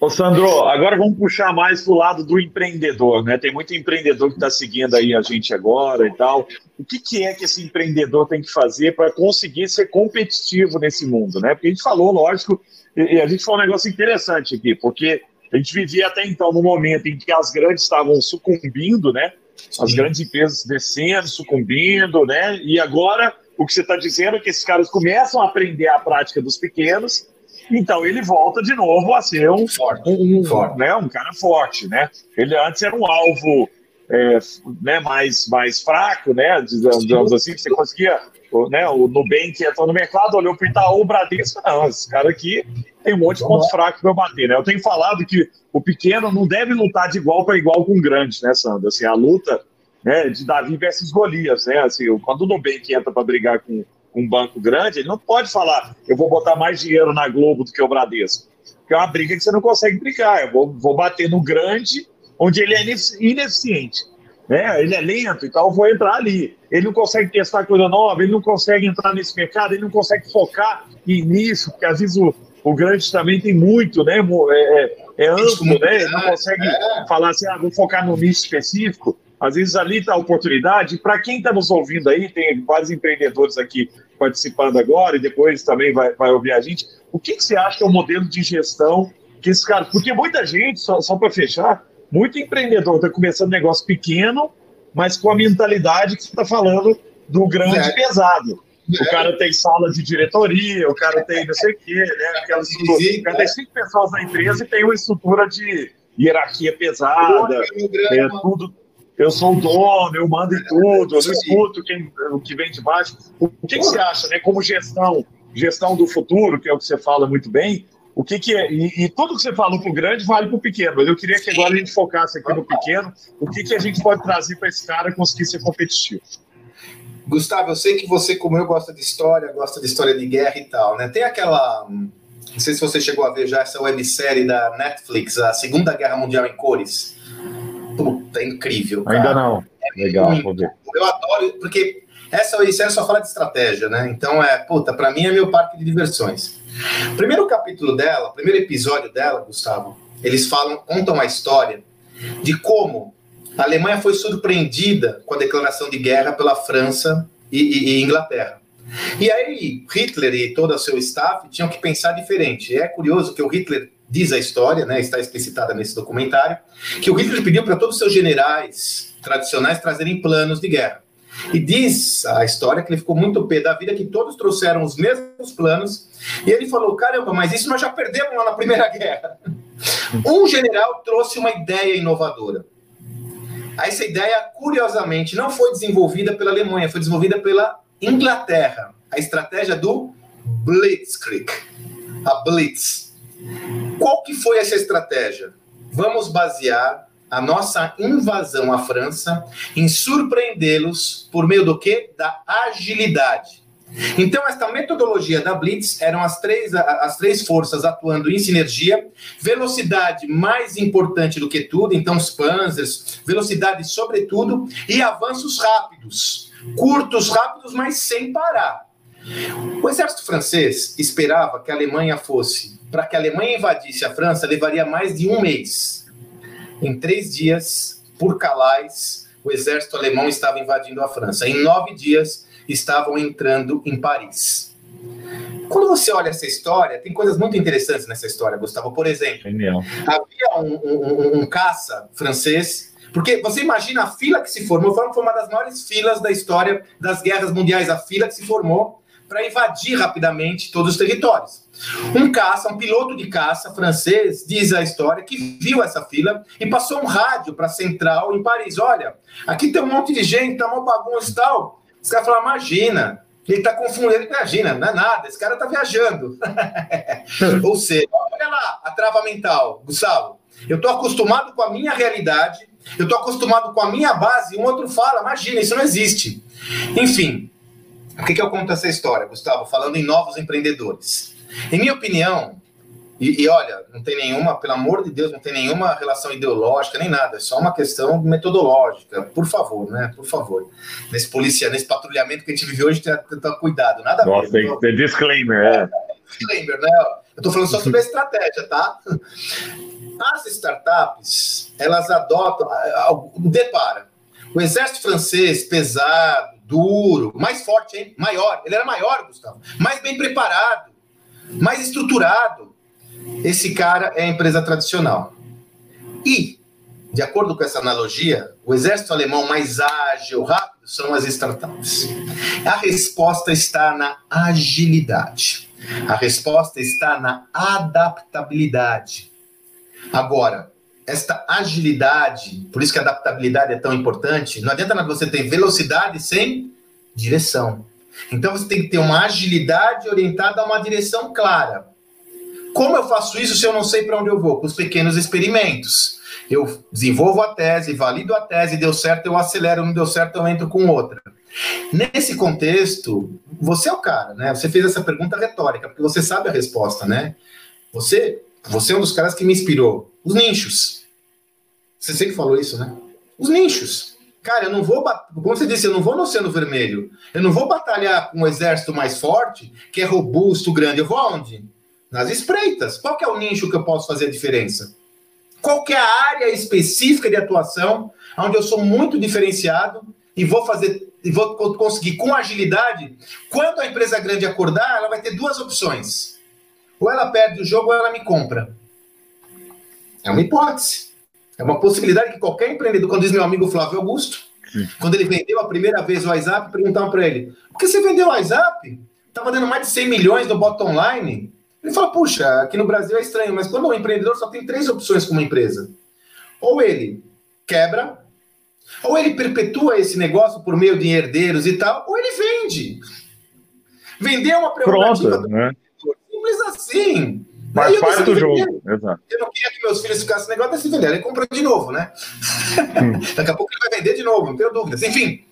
Ô Sandro, agora vamos puxar mais para o lado do empreendedor, né? Tem muito empreendedor que está seguindo aí a gente agora e tal. O que, que é que esse empreendedor tem que fazer para conseguir ser competitivo nesse mundo, né? Porque a gente falou, lógico, e a gente falou um negócio interessante aqui, porque a gente vivia até então no momento em que as grandes estavam sucumbindo, né? As grandes empresas descendo, sucumbindo, né? E agora o que você está dizendo é que esses caras começam a aprender a prática dos pequenos, então ele volta de novo a ser um, forte, um, forte. Né, um cara forte, né? Ele antes era um alvo é, né, mais, mais fraco, né? Digamos assim, que você conseguia né, o Nubank entrou no mercado, olhou para o Itaú, o Bradesco, não, esse cara aqui tem um monte de pontos fracos para bater, né? Eu tenho falado que o pequeno não deve lutar de igual para igual com o grande, né, Sandra? Assim, a luta né, de Davi versus Golias, né? Assim, quando o Nubank entra para brigar com, com um banco grande, ele não pode falar, eu vou botar mais dinheiro na Globo do que o Bradesco. Porque é uma briga que você não consegue brigar. Eu vou, vou bater no grande, onde ele é ineficiente né? ele é lento e tal, eu vou entrar ali. Ele não consegue testar coisa nova, ele não consegue entrar nesse mercado, ele não consegue focar nisso, porque às vezes o, o grande também tem muito, né? É, é, é amplo, né? Ele não consegue é. falar assim, ah, vou focar no nicho específico. Às vezes ali está a oportunidade. Para quem está nos ouvindo aí, tem vários empreendedores aqui participando agora e depois também vai, vai ouvir a gente. O que, que você acha que é o modelo de gestão que esse cara. Porque muita gente, só, só para fechar, muito empreendedor está começando negócio pequeno, mas com a mentalidade que você está falando do grande é. pesado. É. O cara tem sala de diretoria, o cara tem não sei o quê, né? Aquela estrutura. o cara tem cinco pessoas na empresa e tem uma estrutura de hierarquia pesada, é, tudo. Eu sou o dono, eu mando em tudo, eu escuto quem, o que vem de baixo. O que, que você acha, né? Como gestão, gestão do futuro, que é o que você fala muito bem, o que, que é? E, e tudo que você falou para o grande vale para o pequeno, mas eu queria que agora a gente focasse aqui no pequeno. O que, que a gente pode trazer para esse cara conseguir ser competitivo? Gustavo, eu sei que você, como eu, gosta de história, gosta de história de guerra e tal, né? Tem aquela. Não sei se você chegou a ver já essa websérie da Netflix, a Segunda Guerra Mundial em Cores. Puta, é incrível. Cara. Ainda não. É Legal, vou ver. Eu adoro, porque essa websérie só fala de estratégia, né? Então, é, puta, para mim é meu parque de diversões. Primeiro capítulo dela, primeiro episódio dela, Gustavo, eles falam, contam uma história de como a Alemanha foi surpreendida com a declaração de guerra pela França e, e, e Inglaterra. E aí Hitler e todo o seu staff tinham que pensar diferente. É curioso que o Hitler diz a história, né, está explicitada nesse documentário, que o Hitler pediu para todos os seus generais tradicionais trazerem planos de guerra. E diz a história que ele ficou muito pé da vida, que todos trouxeram os mesmos planos, e ele falou: caramba, mas isso nós já perdemos lá na Primeira Guerra. Um general trouxe uma ideia inovadora. Essa ideia, curiosamente, não foi desenvolvida pela Alemanha, foi desenvolvida pela Inglaterra. A estratégia do Blitzkrieg. A Blitz. Qual que foi essa estratégia? Vamos basear a nossa invasão à França em surpreendê-los por meio do quê? Da agilidade. Então, esta metodologia da Blitz eram as três, as três forças atuando em sinergia, velocidade mais importante do que tudo, então os panzers, velocidade sobretudo, e avanços rápidos. curtos, rápidos, mas sem parar. O exército francês esperava que a Alemanha fosse, para que a Alemanha invadisse a França, levaria mais de um mês. Em três dias, por Calais, o exército alemão estava invadindo a França. Em nove dias, estavam entrando em Paris. Quando você olha essa história, tem coisas muito interessantes nessa história, Gustavo. Por exemplo, Genial. havia um, um, um, caça francês, porque você imagina a fila que se formou, foi uma das maiores filas da história das guerras mundiais, a fila que se formou para invadir rapidamente todos os territórios. Um caça, um piloto de caça francês, diz a história, que viu essa fila e passou um rádio para a central em Paris. Olha, aqui tem um monte de gente, tá uma bagunça e tal. Os caras falaram, imagina, ele está confundindo, imagina, não é nada, esse cara está viajando. Ou seja, olha lá a trava mental, Gustavo. Eu estou acostumado com a minha realidade, eu estou acostumado com a minha base, e um outro fala, imagina, isso não existe. Enfim, por que, que eu conto essa história, Gustavo? Falando em novos empreendedores. Em minha opinião, e, e, olha, não tem nenhuma, pelo amor de Deus, não tem nenhuma relação ideológica nem nada, é só uma questão metodológica. Por favor, né? Por favor. Nesse policial, nesse patrulhamento que a gente vive hoje, tem que ter cuidado. Nada Nossa, a ver. Nossa, tem, disclaimer, é. é. Disclaimer, né? Eu tô falando só sobre a estratégia, tá? As startups, elas adotam. Depara. O exército francês, pesado, duro, mais forte, hein? Maior. Ele era maior, Gustavo. Mais bem preparado, mais estruturado. Esse cara é a empresa tradicional. E, de acordo com essa analogia, o exército alemão mais ágil, rápido, são as startups. A resposta está na agilidade. A resposta está na adaptabilidade. Agora, esta agilidade, por isso que a adaptabilidade é tão importante, não adianta você ter velocidade sem direção. Então você tem que ter uma agilidade orientada a uma direção clara. Como eu faço isso se eu não sei para onde eu vou? Com os pequenos experimentos. Eu desenvolvo a tese, valido a tese, deu certo, eu acelero, não deu certo, eu entro com outra. Nesse contexto, você é o cara, né? Você fez essa pergunta retórica, porque você sabe a resposta, né? Você, você é um dos caras que me inspirou. Os nichos. Você sempre falou isso, né? Os nichos. Cara, eu não vou, como você disse, eu não vou no Oceano Vermelho. Eu não vou batalhar com um exército mais forte, que é robusto, grande. Eu vou aonde? Nas espreitas. Qual é o nicho que eu posso fazer a diferença? Qual é a área específica de atuação onde eu sou muito diferenciado e vou fazer e vou conseguir com agilidade? Quando a empresa grande acordar, ela vai ter duas opções. Ou ela perde o jogo ou ela me compra. É uma hipótese. É uma possibilidade que qualquer empreendedor, quando diz meu amigo Flávio Augusto, Sim. quando ele vendeu a primeira vez o WhatsApp, perguntavam para ele: por que você vendeu o WhatsApp? Estava dando mais de 100 milhões no bottom line. Ele fala: puxa, aqui no Brasil é estranho, mas quando o um empreendedor só tem três opções como empresa: ou ele quebra, ou ele perpetua esse negócio por meio de herdeiros e tal, ou ele vende. Vender é uma prerrogativa Pronto, né? Simples assim. Faz parte do jogo. Exato. Eu não queria que meus filhos ficassem negócio de se vender. Ele comprou de novo, né? Daqui a pouco ele vai vender de novo, não tenho dúvidas. Enfim.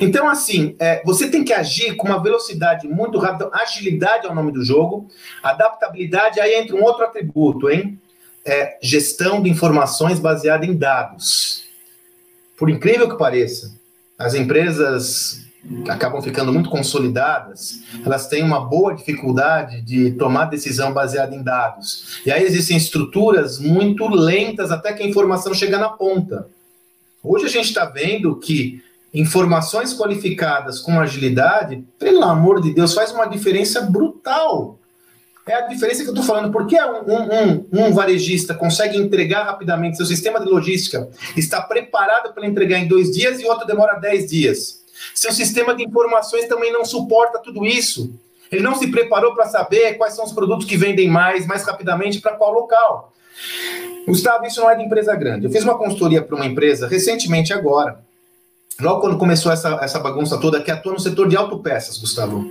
Então, assim, é, você tem que agir com uma velocidade muito rápida. Agilidade é o nome do jogo. Adaptabilidade, aí entra um outro atributo, hein? É, gestão de informações baseada em dados. Por incrível que pareça, as empresas acabam ficando muito consolidadas, elas têm uma boa dificuldade de tomar decisão baseada em dados. E aí existem estruturas muito lentas até que a informação chega na ponta. Hoje a gente está vendo que informações qualificadas com agilidade, pelo amor de Deus, faz uma diferença brutal. É a diferença que eu estou falando. Por que um, um, um, varejista consegue entregar rapidamente, seu sistema de logística está preparado para entregar em dois dias e outro demora dez dias? Seu sistema de informações também não suporta tudo isso. Ele não se preparou para saber quais são os produtos que vendem mais, mais rapidamente, para qual local. Gustavo, isso não é de empresa grande. Eu fiz uma consultoria para uma empresa recentemente agora. Logo quando começou essa, essa bagunça toda, que atua no setor de autopeças, Gustavo.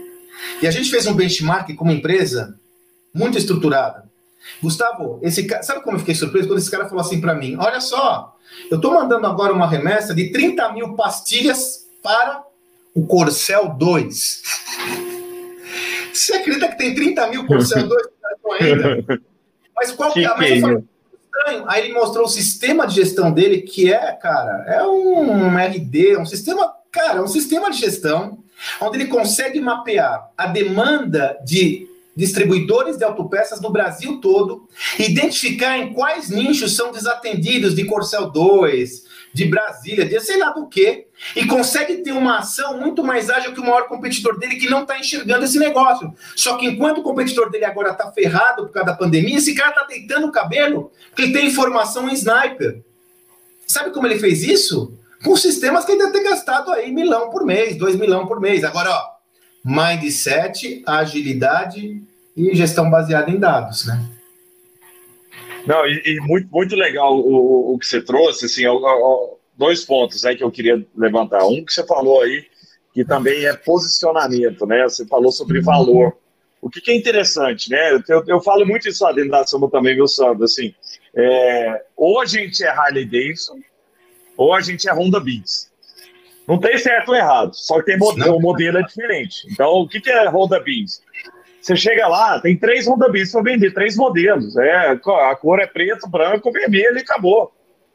E a gente fez um benchmark com uma empresa muito estruturada. Gustavo, esse cara, sabe como eu fiquei surpreso quando esse cara falou assim para mim? Olha só, eu estou mandando agora uma remessa de 30 mil pastilhas para o Corcel 2. Você acredita que tem 30 mil Corcel 2 ainda? Mas qual que, é? Mas eu falei, estranho. Aí ele mostrou o sistema de gestão dele, que é, cara, é um RD, um sistema Cara, é um sistema de gestão onde ele consegue mapear a demanda de distribuidores de autopeças no Brasil todo, identificar em quais nichos são desatendidos de Corcel 2, de Brasília, de sei lá do que, e consegue ter uma ação muito mais ágil que o maior competidor dele que não está enxergando esse negócio. Só que enquanto o competidor dele agora está ferrado por causa da pandemia, esse cara está deitando o cabelo porque tem informação em sniper. Sabe como ele fez isso? Com sistemas que ele deve ter gastado aí milão por mês, dois milhão por mês. Agora, ó, mindset, agilidade e gestão baseada em dados, né? Não, e, e muito, muito legal o, o, que você trouxe, assim, dois pontos né, que eu queria levantar. Um que você falou aí, que também é posicionamento, né? Você falou sobre uhum. valor. O que, que é interessante, né? Eu, eu, falo muito isso lá dentro da Samba também, meu Sandro, assim, é, ou a gente é Harley Davidson, ou a gente é Honda Beats. Não tem certo ou errado, só que tem modelo, o modelo é diferente. Então, o que, que é Honda Beats? Você chega lá, tem três Honda Beats para vender, três modelos. É, a cor é preto, branco, vermelho e acabou.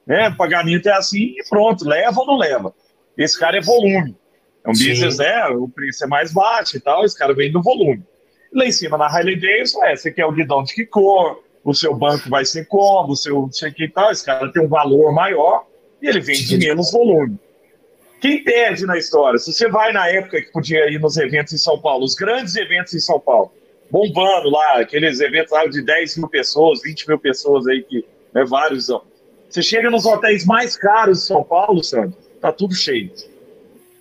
É, o pagamento é assim e pronto, leva ou não leva. Esse cara é volume. É um Sim. business, né? O preço é mais baixo e tal, esse cara vem do volume. Lá em cima, na Harley Davidson, é, você quer o guidão de que cor, o seu banco vai ser como, o seu não sei o que e tal, esse cara tem um valor maior e ele vende Sim. menos volume. Quem perde na história? Se você vai na época que podia ir nos eventos em São Paulo, os grandes eventos em São Paulo, bombando lá, aqueles eventos lá de 10 mil pessoas, 20 mil pessoas aí, que né, vários. Você chega nos hotéis mais caros de São Paulo, Sandro, tá tudo cheio.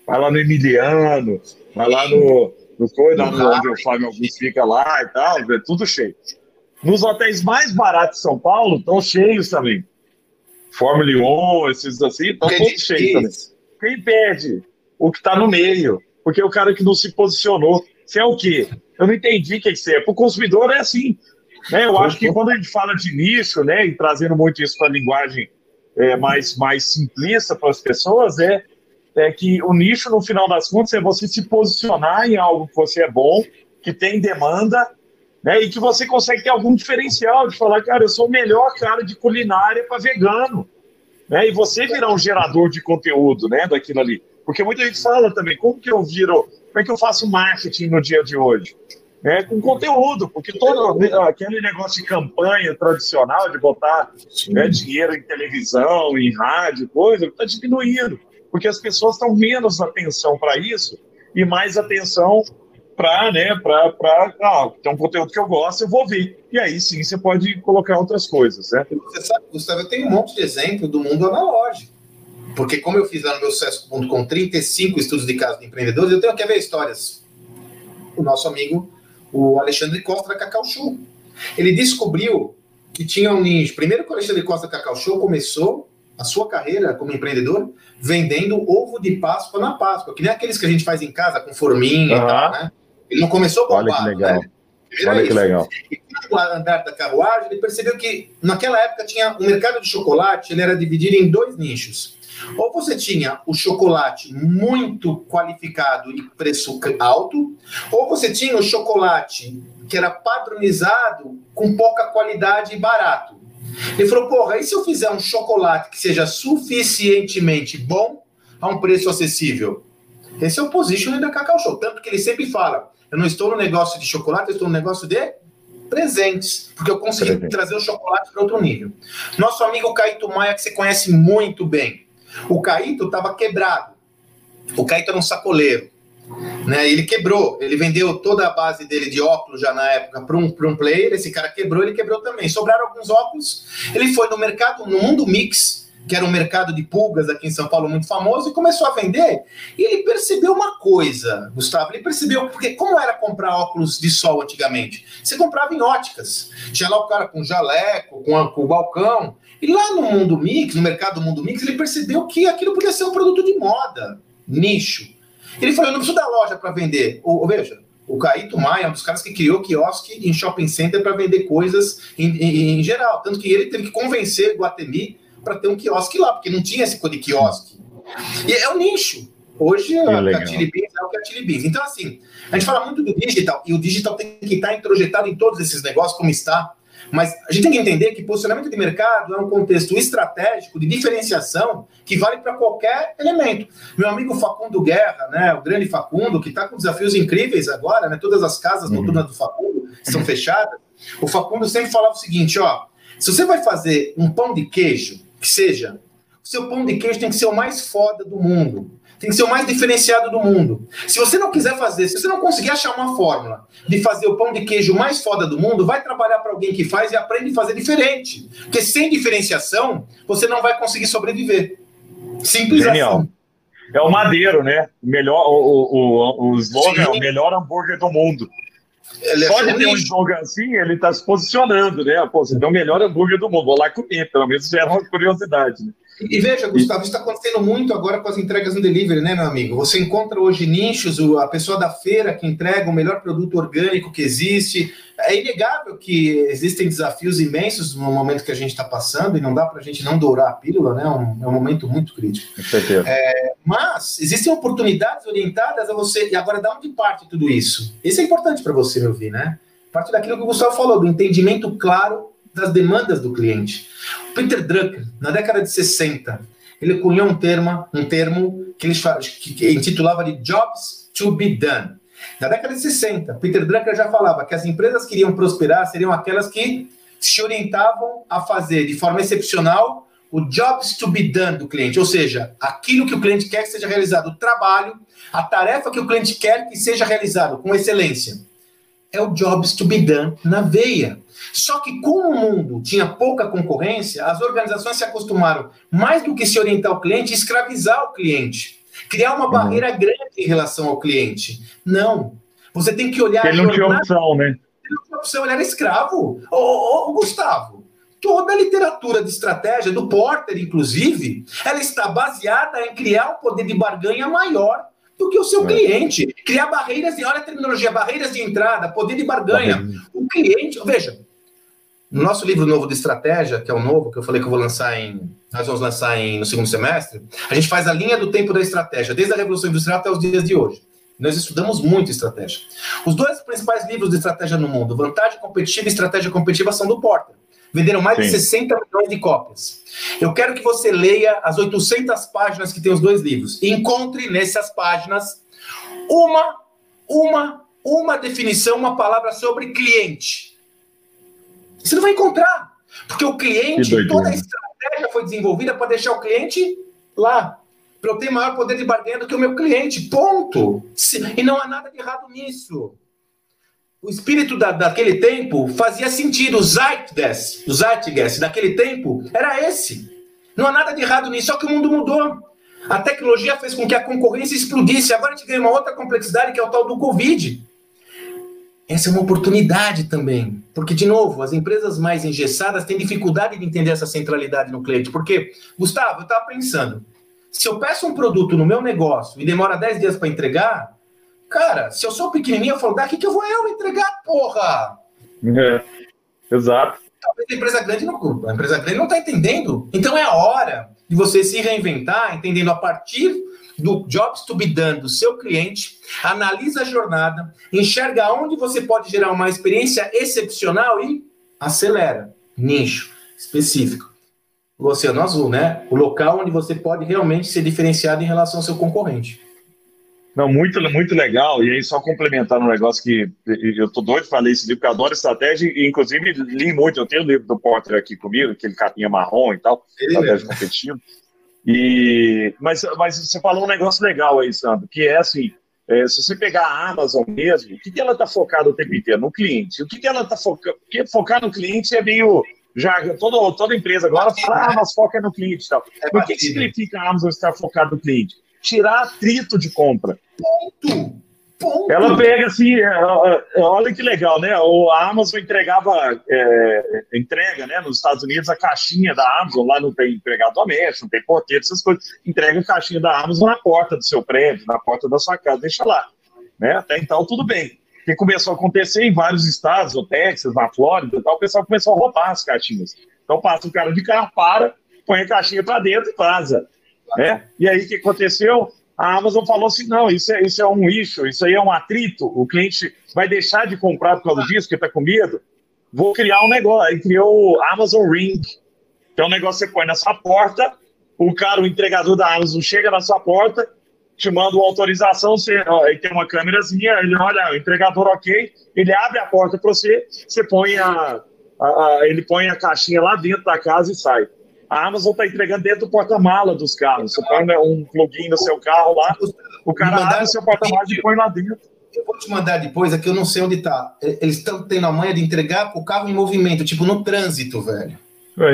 Vai lá no Emiliano, vai lá no, no coisa, onde o Fábio Augusto fica lá e tal, é tudo cheio. Nos hotéis mais baratos de São Paulo, estão cheios também. Fórmula 1, esses assim, estão todos cheios também. Quem perde? O que está no meio. Porque o cara que não se posicionou. Você é o quê? Eu não entendi o que é isso. Para o consumidor é assim. Né? Eu acho que quando a gente fala de nicho, né, e trazendo muito isso para a linguagem é, mais, mais simplista para as pessoas, é, é que o nicho, no final das contas, é você se posicionar em algo que você é bom, que tem demanda, né, e que você consegue ter algum diferencial de falar, cara, eu sou o melhor cara de culinária para vegano né? E você virar um gerador de conteúdo, né, daquilo ali. Porque muita gente fala também, como que eu viro, como é que eu faço marketing no dia de hoje? É, com conteúdo, porque todo aquele negócio de campanha tradicional de botar né, dinheiro em televisão, em rádio, coisa, está diminuindo, porque as pessoas estão menos atenção para isso e mais atenção para, né, para, para, ah, tem um conteúdo que eu gosto, eu vou ver. E aí sim você pode colocar outras coisas, né? Você sabe, Gustavo, eu tenho um monte de exemplo do mundo analógico. Porque como eu fiz lá no meu sucesso.com 35 estudos de casos de empreendedores, eu tenho que ver histórias. O nosso amigo, o Alexandre Costa da Cacau Show. Ele descobriu que tinha um nicho. Primeiro que o Alexandre Costa da Cacau Show começou a sua carreira como empreendedor vendendo ovo de Páscoa na Páscoa, que nem aqueles que a gente faz em casa com forminha uhum. e tal, né? Ele não começou bombado, Olha que legal. Né? Olha que legal. E no andar da carruagem, ele percebeu que naquela época tinha o mercado de chocolate, ele era dividido em dois nichos. Ou você tinha o chocolate muito qualificado e preço alto, ou você tinha o chocolate que era padronizado com pouca qualidade e barato. Ele falou: porra, e se eu fizer um chocolate que seja suficientemente bom a um preço acessível? Esse é o positioning da Cacau Show. Tanto que ele sempre fala: eu não estou no negócio de chocolate, eu estou no negócio de presentes, porque eu consegui Presente. trazer o chocolate para outro nível. Nosso amigo Caíto Maia, que você conhece muito bem. O Caíto estava quebrado. O Caíto era um sacoleiro. Né, ele quebrou, ele vendeu toda a base dele de óculos já na época para um, um player. Esse cara quebrou, ele quebrou também. Sobraram alguns óculos. Ele foi no mercado, no mundo mix, que era um mercado de pulgas aqui em São Paulo muito famoso, e começou a vender. E ele percebeu uma coisa, Gustavo, ele percebeu, porque como era comprar óculos de sol antigamente? Você comprava em óticas. Tinha lá o cara com jaleco, com, com o balcão. E lá no mundo mix, no mercado do mundo mix, ele percebeu que aquilo podia ser um produto de moda, nicho. Ele falou: eu não preciso da loja para vender. Ou, ou, veja, o Caíto Maia é um dos caras que criou quiosque em shopping center para vender coisas em, em, em, geral. Tanto que ele teve que convencer Guatemi para ter um quiosque lá, porque não tinha esse de quiosque. E é um nicho. Hoje a, a Chili Beans é o que é a Chili Beans. Então, assim, a gente fala muito do digital, e o digital tem que estar introjetado em todos esses negócios, como está. Mas a gente tem que entender que posicionamento de mercado é um contexto estratégico de diferenciação que vale para qualquer elemento. Meu amigo Facundo Guerra, né, o grande Facundo, que está com desafios incríveis agora, né, todas as casas uhum. noturnas do Facundo são fechadas. O Facundo sempre falava o seguinte: ó, se você vai fazer um pão de queijo, que seja, o seu pão de queijo tem que ser o mais foda do mundo tem que ser o mais diferenciado do mundo. Se você não quiser fazer, se você não conseguir achar uma fórmula de fazer o pão de queijo mais foda do mundo, vai trabalhar para alguém que faz e aprende a fazer diferente. Porque sem diferenciação, você não vai conseguir sobreviver. Simples Genial. assim. É o madeiro, né? O melhor, o, o, o slogan Sim. é o melhor hambúrguer do mundo. Ele é Só de ter um slogan assim, ele está se posicionando, né? Pô, você tem o melhor hambúrguer do mundo, vou lá comer, pelo menos gera uma curiosidade, né? E veja, Gustavo, isso está acontecendo muito agora com as entregas no delivery, né, meu amigo? Você encontra hoje nichos, a pessoa da feira que entrega o melhor produto orgânico que existe. É inegável que existem desafios imensos no momento que a gente está passando, e não dá para a gente não dourar a pílula, né? É um, é um momento muito crítico. É, mas existem oportunidades orientadas a você. E agora, da onde parte tudo isso? Isso é importante para você me ouvir, né? Parte daquilo que o Gustavo falou, do entendimento claro das demandas do cliente. O Peter Drucker, na década de 60, ele cunhou um termo, um termo que ele que intitulava de Jobs to be Done. Na década de 60, Peter Drucker já falava que as empresas que iriam prosperar seriam aquelas que se orientavam a fazer de forma excepcional o jobs to be done do cliente, ou seja, aquilo que o cliente quer que seja realizado, o trabalho, a tarefa que o cliente quer que seja realizado com excelência. É o jobs to be done na veia. Só que como o mundo tinha pouca concorrência, as organizações se acostumaram, mais do que se orientar ao cliente, escravizar o cliente. Criar uma uhum. barreira grande em relação ao cliente. Não. Você tem que olhar. Ele não tinha opção, né? Ele não tinha opção, ele era escravo. Ô, ô, ô, Gustavo, toda a literatura de estratégia, do Porter, inclusive, ela está baseada em criar um poder de barganha maior do que o seu é. cliente. Criar barreiras de, olha a terminologia, barreiras de entrada, poder de barganha. O cliente, veja, no nosso livro novo de estratégia, que é o novo, que eu falei que eu vou lançar em. Nós vamos lançar em, no segundo semestre, a gente faz a linha do tempo da estratégia, desde a Revolução Industrial até os dias de hoje. Nós estudamos muito estratégia. Os dois principais livros de estratégia no mundo, Vantagem Competitiva e Estratégia Competitiva, são do Porter. Venderam mais Sim. de 60 milhões de cópias. Eu quero que você leia as 800 páginas que tem os dois livros. Encontre nessas páginas uma, uma, uma definição, uma palavra sobre cliente. Você não vai encontrar. Porque o cliente, toda a estratégia foi desenvolvida para deixar o cliente lá. Para eu ter maior poder de barganha do que o meu cliente. Ponto. E não há nada de errado nisso. O espírito da, daquele tempo fazia sentido. O zeitgeist, o zeitgeist daquele tempo era esse. Não há nada de errado nisso, só que o mundo mudou. A tecnologia fez com que a concorrência explodisse. Agora a gente ganha uma outra complexidade que é o tal do Covid essa é uma oportunidade também. Porque, de novo, as empresas mais engessadas têm dificuldade de entender essa centralidade no cliente. Porque, Gustavo, eu estava pensando, se eu peço um produto no meu negócio e demora 10 dias para entregar, cara, se eu sou pequenininho, eu falo, daqui que eu vou eu entregar, porra! É, exato. Talvez a empresa grande não, a empresa grande não está entendendo. Então é a hora de você se reinventar, entendendo a partir do Jobs to be done do seu cliente, analisa a jornada, enxerga onde você pode gerar uma experiência excepcional e acelera. Nicho específico. O Oceano Azul, né? O local onde você pode realmente ser diferenciado em relação ao seu concorrente. Não, muito, muito legal. E aí, só complementar um negócio que eu tô doido para ler esse livro, porque eu adoro estratégia, e inclusive li muito. Eu tenho o livro do Porter aqui comigo, aquele capinha marrom e tal, estratégia competitiva. E, mas, mas você falou um negócio legal aí, Sandro, que é assim, é, se você pegar a Amazon mesmo, o que, que ela está focada o tempo inteiro? No cliente. O que, que ela está focando? Porque focar no cliente é meio. Já toda, toda empresa agora fala, ah, mas foca no cliente e tal. É o que, que significa a Amazon estar focada no cliente? Tirar atrito de compra. Ponto! Ponto. Ela pega assim, é, é, olha que legal, né? A Amazon entregava, é, entrega, né? Nos Estados Unidos, a caixinha da Amazon, lá não tem empregado doméstico, não tem porteiro, essas coisas. Entrega a caixinha da Amazon na porta do seu prédio, na porta da sua casa, deixa lá. Né? Até então, tudo bem. O que começou a acontecer em vários estados, no Texas, na Flórida, tal, o pessoal começou a roubar as caixinhas. Então passa o cara de carro, para, põe a caixinha para dentro e vaza. Né? E aí o que aconteceu? a Amazon falou assim: não, isso é, isso é um issue, isso aí é um atrito, o cliente vai deixar de comprar por causa disso, porque está com medo. vou criar um negócio. Aí criou Amazon Ring, que é um negócio você põe na sua porta, o cara, o entregador da Amazon chega na sua porta, te manda uma autorização, você, ó, aí tem uma câmerazinha, ele olha, o entregador ok, ele abre a porta para você, você põe a, a, a, ele põe a caixinha lá dentro da casa e sai. A Amazon está entregando dentro do porta-mala dos carros. Você põe né, um plugin no seu carro lá, o cara abre o seu porta-mala e põe lá dentro. Eu vou te mandar depois, aqui eu não sei onde está. Eles estão tendo a manha de entregar o carro em movimento, tipo no trânsito, velho.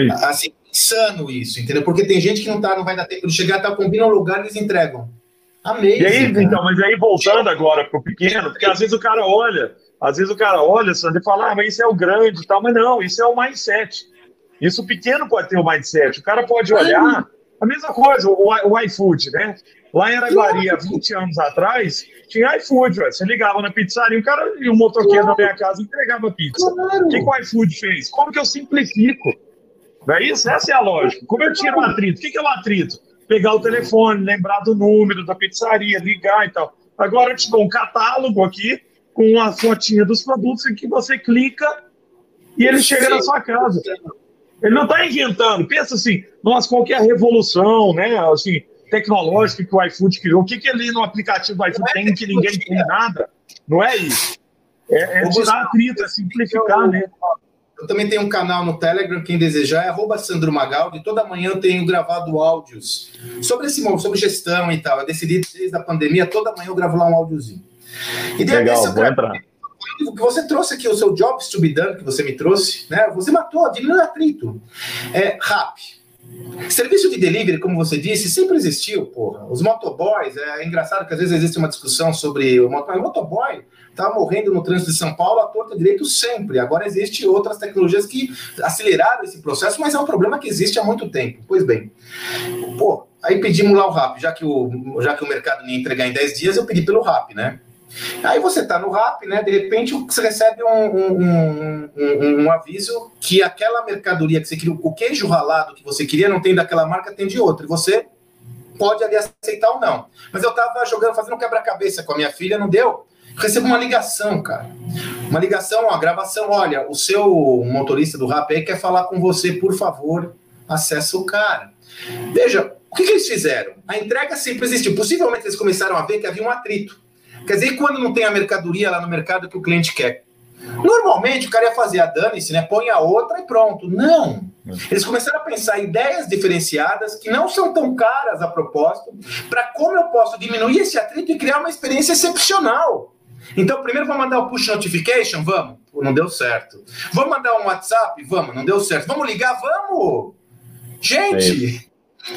É assim, insano isso, entendeu? Porque tem gente que não, tá, não vai dar tempo de chegar, tá, combina um lugar e eles entregam. Amei. E aí, então, mas aí voltando agora pro pequeno, porque às vezes o cara olha, às vezes o cara olha e fala, ah, mas isso é o grande e tal, mas não, isso é o mindset. Isso pequeno pode ter o mindset. O cara pode olhar a mesma coisa, o, o iFood, né? Lá em Araguari, há 20 anos atrás, tinha iFood, velho. Você ligava na pizzaria, o cara e o motoqueiro na minha casa entregava pizza. O que, que o iFood fez? Como que eu simplifico? Não é isso? Essa é a lógica. Como eu tiro o atrito? O que, que é o atrito? Pegar o telefone, lembrar do número da pizzaria, ligar e tal. Agora eu te dou um catálogo aqui com a fotinha dos produtos em que você clica e ele chega na sua casa. Ele não está inventando. Pensa assim, nossa, qualquer revolução, né? Assim, tecnológica que o iFood criou. O que, que ali no aplicativo do iFood tem que ninguém tem nada? Não é isso. É, é tirar atrito, é simplificar, né? Eu também tenho um canal no Telegram, quem desejar, é arroba Sandro Magaldi. Toda manhã eu tenho gravado áudios sobre esse sobre gestão e tal. Eu decidi desde a pandemia, toda manhã eu gravo lá um áudiozinho. E Legal, vou entrar. O que você trouxe aqui, o seu Jobs to be done, que você me trouxe, né? Você matou, diminuiu atrito. É, RAP. Serviço de delivery, como você disse, sempre existiu, porra. Os motoboys, é engraçado que às vezes existe uma discussão sobre o motoboy. O motoboy tá morrendo no trânsito de São Paulo a torta direito sempre. Agora existe outras tecnologias que aceleraram esse processo, mas é um problema que existe há muito tempo. Pois bem, pô, aí pedimos lá o RAP, já que o, já que o mercado ia entregar em 10 dias, eu pedi pelo RAP, né? Aí você está no RAP, né? De repente você recebe um, um, um, um, aviso que aquela mercadoria que você queria, o queijo ralado que você queria, não tem daquela marca, tem de outra. E você pode ali aceitar ou não. Mas eu estava jogando, fazendo quebra-cabeça com a minha filha, não deu recebo uma ligação, cara. Uma ligação, uma gravação. Olha, o seu motorista do rap aí quer falar com você, por favor, acessa o cara. Veja, o que, que eles fizeram? A entrega sempre existiu. Possivelmente eles começaram a ver que havia um atrito. Quer dizer, quando não tem a mercadoria lá no mercado que o cliente quer? Normalmente o cara ia fazer a dane-se, né? Põe a outra e pronto. Não. Eles começaram a pensar ideias diferenciadas que não são tão caras a propósito, para como eu posso diminuir esse atrito e criar uma experiência excepcional. Então, primeiro vamos mandar o push notification? Vamos. Não deu certo. Vamos mandar um WhatsApp? Vamos. Não deu certo. Vamos ligar? Vamos. Gente,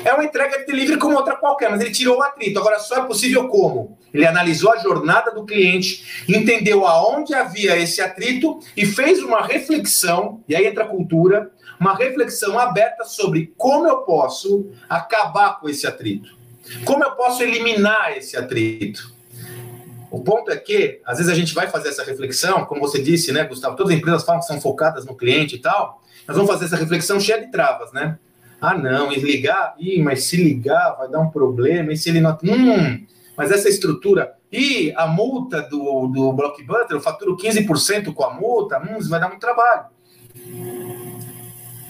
é, uma entrega de delivery como outra qualquer, mas ele tirou o atrito. Agora, só é possível como? Ele analisou a jornada do cliente, entendeu aonde havia esse atrito e fez uma reflexão, e aí entra a cultura, uma reflexão aberta sobre como eu posso acabar com esse atrito. Como eu posso eliminar esse atrito? O ponto é que, às vezes, a gente vai fazer essa reflexão, como você disse, né, Gustavo? Todas as empresas falam que são focadas no cliente e tal. Nós vamos fazer essa reflexão cheia de travas, né? Ah, não, e ligar? Ih, mas se ligar vai dar um problema. E se ele não. Hum, mas essa estrutura. E a multa do, do Blockbuster, eu faturo 15% com a multa, hum, isso vai dar muito trabalho.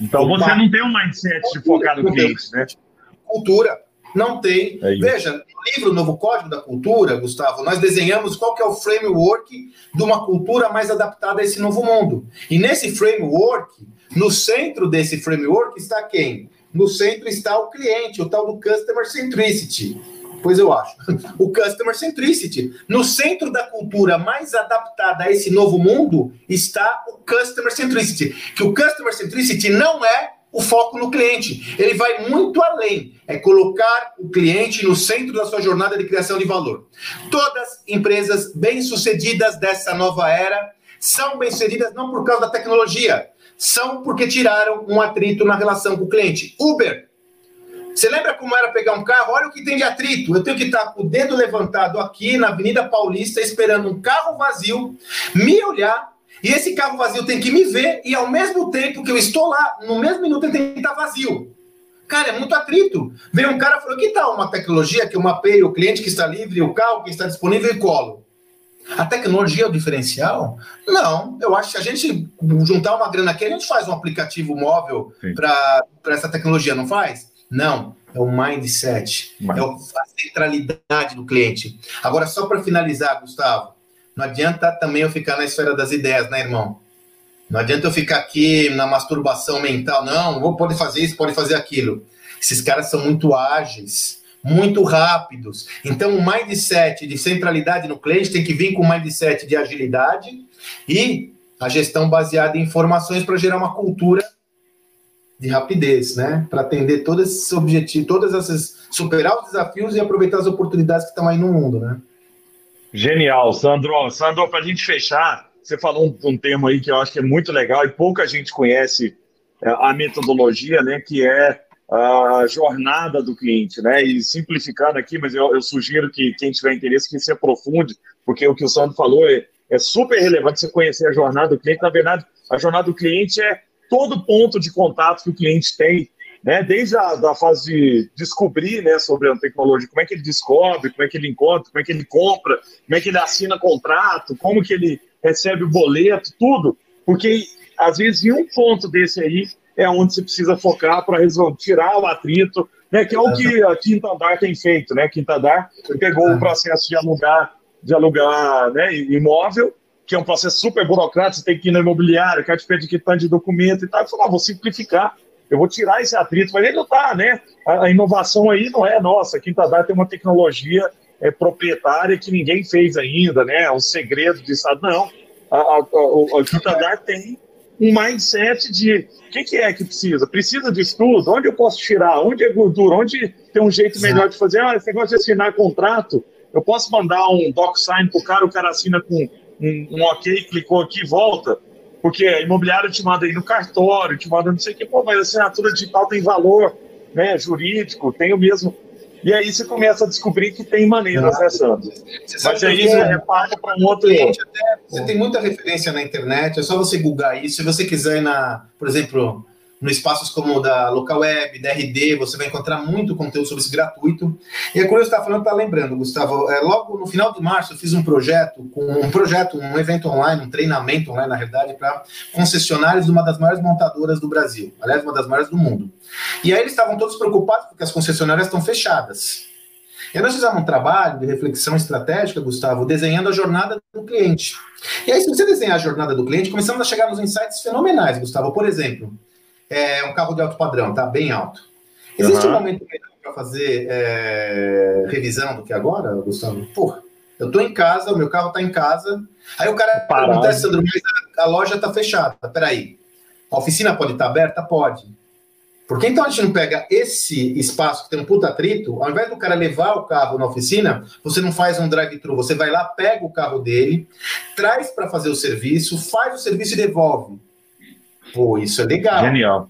Então você não tem um mindset de focar no cliente, né? Cultura. Não tem. É Veja, no livro Novo Código da Cultura, Gustavo, nós desenhamos qual que é o framework de uma cultura mais adaptada a esse novo mundo. E nesse framework, no centro desse framework está quem? No centro está o cliente, o tal do Customer Centricity. Pois eu acho. O Customer Centricity. No centro da cultura mais adaptada a esse novo mundo está o Customer Centricity. Que o Customer Centricity não é o foco no cliente. Ele vai muito além. É colocar o cliente no centro da sua jornada de criação de valor. Todas empresas bem-sucedidas dessa nova era são bem-sucedidas não por causa da tecnologia, são porque tiraram um atrito na relação com o cliente. Uber. Você lembra como era pegar um carro? Olha o que tem de atrito. Eu tenho que estar com o dedo levantado aqui na Avenida Paulista, esperando um carro vazio, me olhar e esse carro vazio tem que me ver e ao mesmo tempo que eu estou lá, no mesmo minuto ele tem que estar vazio. Cara, é muito atrito. Veio um cara e falou: que tal uma tecnologia que eu mapeio o cliente que está livre, o carro que está disponível e colo? A tecnologia é o diferencial? Não, eu acho que se a gente juntar uma grana aqui, a gente faz um aplicativo móvel para essa tecnologia, não faz? Não, é o mindset, Mind. é a centralidade do cliente. Agora, só para finalizar, Gustavo, não adianta também eu ficar na esfera das ideias, né, irmão? Não adianta eu ficar aqui na masturbação mental, não, pode fazer isso, pode fazer aquilo. Esses caras são muito ágeis, muito rápidos. Então, o mindset de centralidade no cliente tem que vir com o mindset de agilidade e a gestão baseada em informações para gerar uma cultura de rapidez, né? Para atender todos esses objetivos, todas essas superar os desafios e aproveitar as oportunidades que estão aí no mundo, né? Genial, Sandro. Sandro, para a gente fechar, você falou um, um tema aí que eu acho que é muito legal e pouca gente conhece é, a metodologia, né? Que é a jornada do cliente, né? E simplificando aqui, mas eu, eu, sugiro que quem tiver interesse que se aprofunde, porque o que o Sandro falou é, é super relevante você conhecer a jornada do cliente. Na verdade, a jornada do cliente é todo ponto de contato que o cliente tem, né? Desde a da fase de descobrir, né, sobre a tecnologia, como é que ele descobre, como é que ele encontra, como é que ele compra, como é que ele assina contrato, como que ele recebe o boleto, tudo, porque às vezes em um ponto desse aí é onde você precisa focar para tirar o atrito, né, que é o que a Quinta Andar tem feito. Né? Quinta Andar pegou o processo de alugar, de alugar né, imóvel, que é um processo super burocrático, você tem que ir no imobiliário, quer te pedir quitante de documento e tal, e falou, ah, vou simplificar, eu vou tirar esse atrito, mas ele não está, né? A, a, inovação aí não é nossa, a Quinta Andar tem uma tecnologia é, proprietária que ninguém fez ainda, né? É um segredo de Estado. Não, a, a, a, Quinta Andar tem um mindset de o que, que, é que precisa? Precisa de estudo? Onde eu posso tirar? Onde é gordura? Onde tem um jeito melhor de fazer? Ah, esse negócio de assinar contrato, eu posso mandar um DocSign para o cara, o cara assina com um, um ok, clicou aqui volta. Porque a imobiliária te manda aí no cartório, te manda não sei o que, pô, mas a assinatura digital tem valor né, jurídico, tem o mesmo. E aí você começa a descobrir que tem maneiras, né, Sandro? Mas aí você repara para um outro. Cliente, até, você tem muita referência na internet, é só você googar isso. Se você quiser ir na, por exemplo, no espaços como da Local Web, da RD, você vai encontrar muito conteúdo sobre isso gratuito. E é curioso estar falando, tá lembrando, Gustavo, é, logo no final de março eu fiz um projeto, um projeto, um evento online, um treinamento online, na realidade, para concessionários de uma das maiores montadoras do Brasil, aliás, uma das maiores do mundo. E aí eles estavam todos preocupados porque as concessionárias estão fechadas. E nós fizemos um trabalho de reflexão estratégica, Gustavo, desenhando a jornada do cliente. E aí, se você desenhar a jornada do cliente, começamos a chegar nos insights fenomenais, Gustavo. Por exemplo, é um carro de alto padrão, tá? Bem alto. Existe uhum. um momento melhor para fazer é, revisão do que agora, Gustavo? Porra, eu tô em casa, o meu carro tá em casa. Aí o cara pergunta, Sandro, mas a, a loja tá fechada. Peraí, a oficina pode estar tá aberta? Pode. Por que então a gente não pega esse espaço que tem um puta atrito, ao invés do cara levar o carro na oficina, você não faz um drive-thru, você vai lá, pega o carro dele, traz para fazer o serviço, faz o serviço e devolve. Pô, isso é legal. Genial.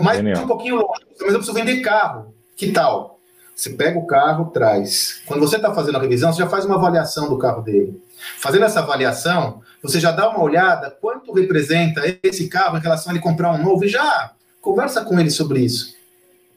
Mas Genial. um pouquinho longe, mas eu preciso vender carro. Que tal? Você pega o carro, traz. Quando você está fazendo a revisão, você já faz uma avaliação do carro dele. Fazendo essa avaliação, você já dá uma olhada quanto representa esse carro em relação a ele comprar um novo e já conversa com ele sobre isso.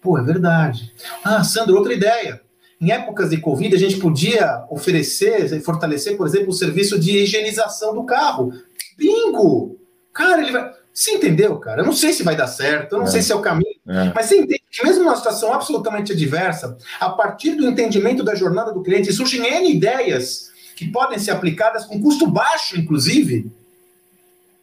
Pô, é verdade. Ah, Sandro, outra ideia. Em épocas de Covid, a gente podia oferecer e fortalecer, por exemplo, o serviço de higienização do carro. Bingo! Cara, ele vai. Você entendeu, cara? Eu não sei se vai dar certo, eu não é. sei se é o caminho, é. mas você entende que mesmo numa situação absolutamente adversa, a partir do entendimento da jornada do cliente, surgem N ideias que podem ser aplicadas com custo baixo, inclusive.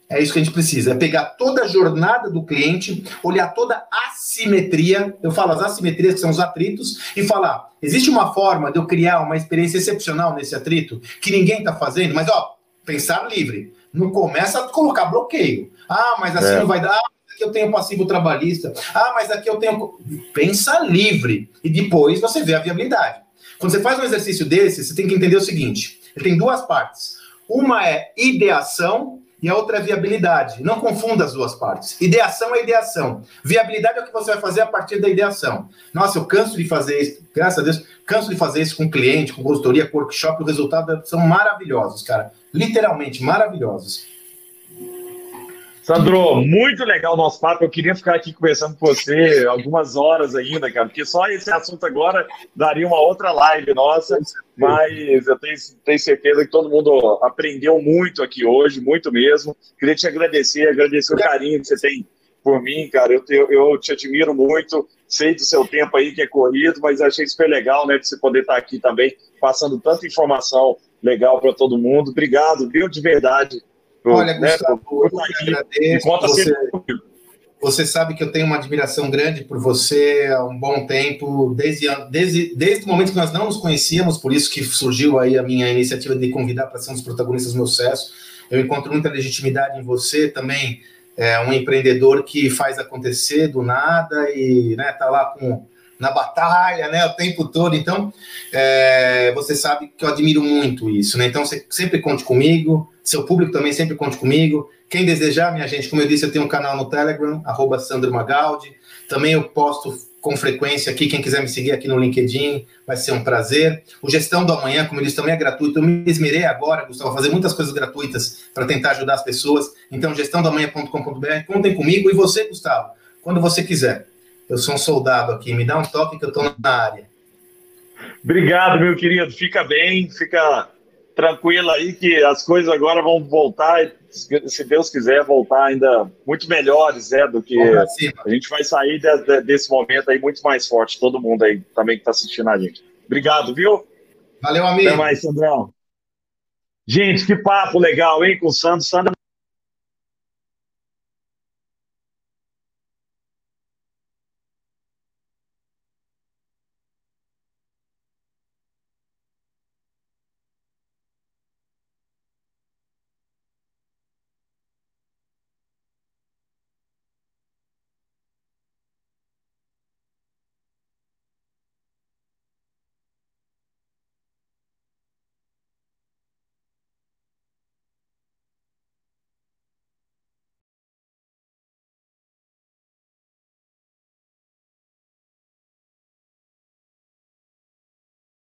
É isso que a gente precisa, é pegar toda a jornada do cliente, olhar toda a assimetria, eu falo as assimetrias que são os atritos, e falar, existe uma forma de eu criar uma experiência excepcional nesse atrito, que ninguém está fazendo, mas ó, pensar livre, não começa a colocar bloqueio. Ah, mas assim é. não vai dar. Ah, aqui eu tenho passivo trabalhista. Ah, mas aqui eu tenho. Pensa livre. E depois você vê a viabilidade. Quando você faz um exercício desse, você tem que entender o seguinte: ele tem duas partes. Uma é ideação e a outra é viabilidade. Não confunda as duas partes. Ideação é ideação. Viabilidade é o que você vai fazer a partir da ideação. Nossa, eu canso de fazer isso, graças a Deus, canso de fazer isso com cliente, com consultoria, com workshop, os resultados são maravilhosos, cara. Literalmente maravilhosos. Sandro, muito legal o nosso papo. Eu queria ficar aqui conversando com você algumas horas ainda, cara, porque só esse assunto agora daria uma outra live nossa. Mas eu tenho, tenho certeza que todo mundo aprendeu muito aqui hoje, muito mesmo. Queria te agradecer, agradecer o carinho que você tem por mim, cara. Eu te, eu te admiro muito, sei do seu tempo aí que é corrido, mas achei super legal, né, de você poder estar aqui também, passando tanta informação legal para todo mundo. Obrigado, viu, de verdade Olha, né, Gustavo, eu agradeço. Você, você sabe que eu tenho uma admiração grande por você há um bom tempo, desde, desde, desde o momento que nós não nos conhecíamos, por isso que surgiu aí a minha iniciativa de convidar para ser um dos protagonistas do meu sucesso. Eu encontro muita legitimidade em você também, é um empreendedor que faz acontecer do nada e né, tá lá com na batalha, né, o tempo todo. Então, é, você sabe que eu admiro muito isso, né? Então, você sempre conte comigo, seu público também sempre conte comigo. Quem desejar, minha gente, como eu disse, eu tenho um canal no Telegram, arroba Sandro Magaldi. Também eu posto com frequência aqui, quem quiser me seguir aqui no LinkedIn, vai ser um prazer. O Gestão do Amanhã, como eu disse, também é gratuito. Eu me esmerei agora, Gustavo, a fazer muitas coisas gratuitas para tentar ajudar as pessoas. Então, gestãodoamanhã.com.br, contem comigo. E você, Gustavo, quando você quiser. Eu sou um soldado aqui, me dá um toque que eu estou na área. Obrigado, meu querido. Fica bem, fica tranquilo aí que as coisas agora vão voltar, se Deus quiser, voltar ainda muito melhores, né, do que a gente vai sair de, de, desse momento aí muito mais forte, todo mundo aí também que está assistindo a gente. Obrigado, viu? Valeu, amigo. Até mais, Sandrão. Gente, que papo legal, hein, com o Sandro. Sandro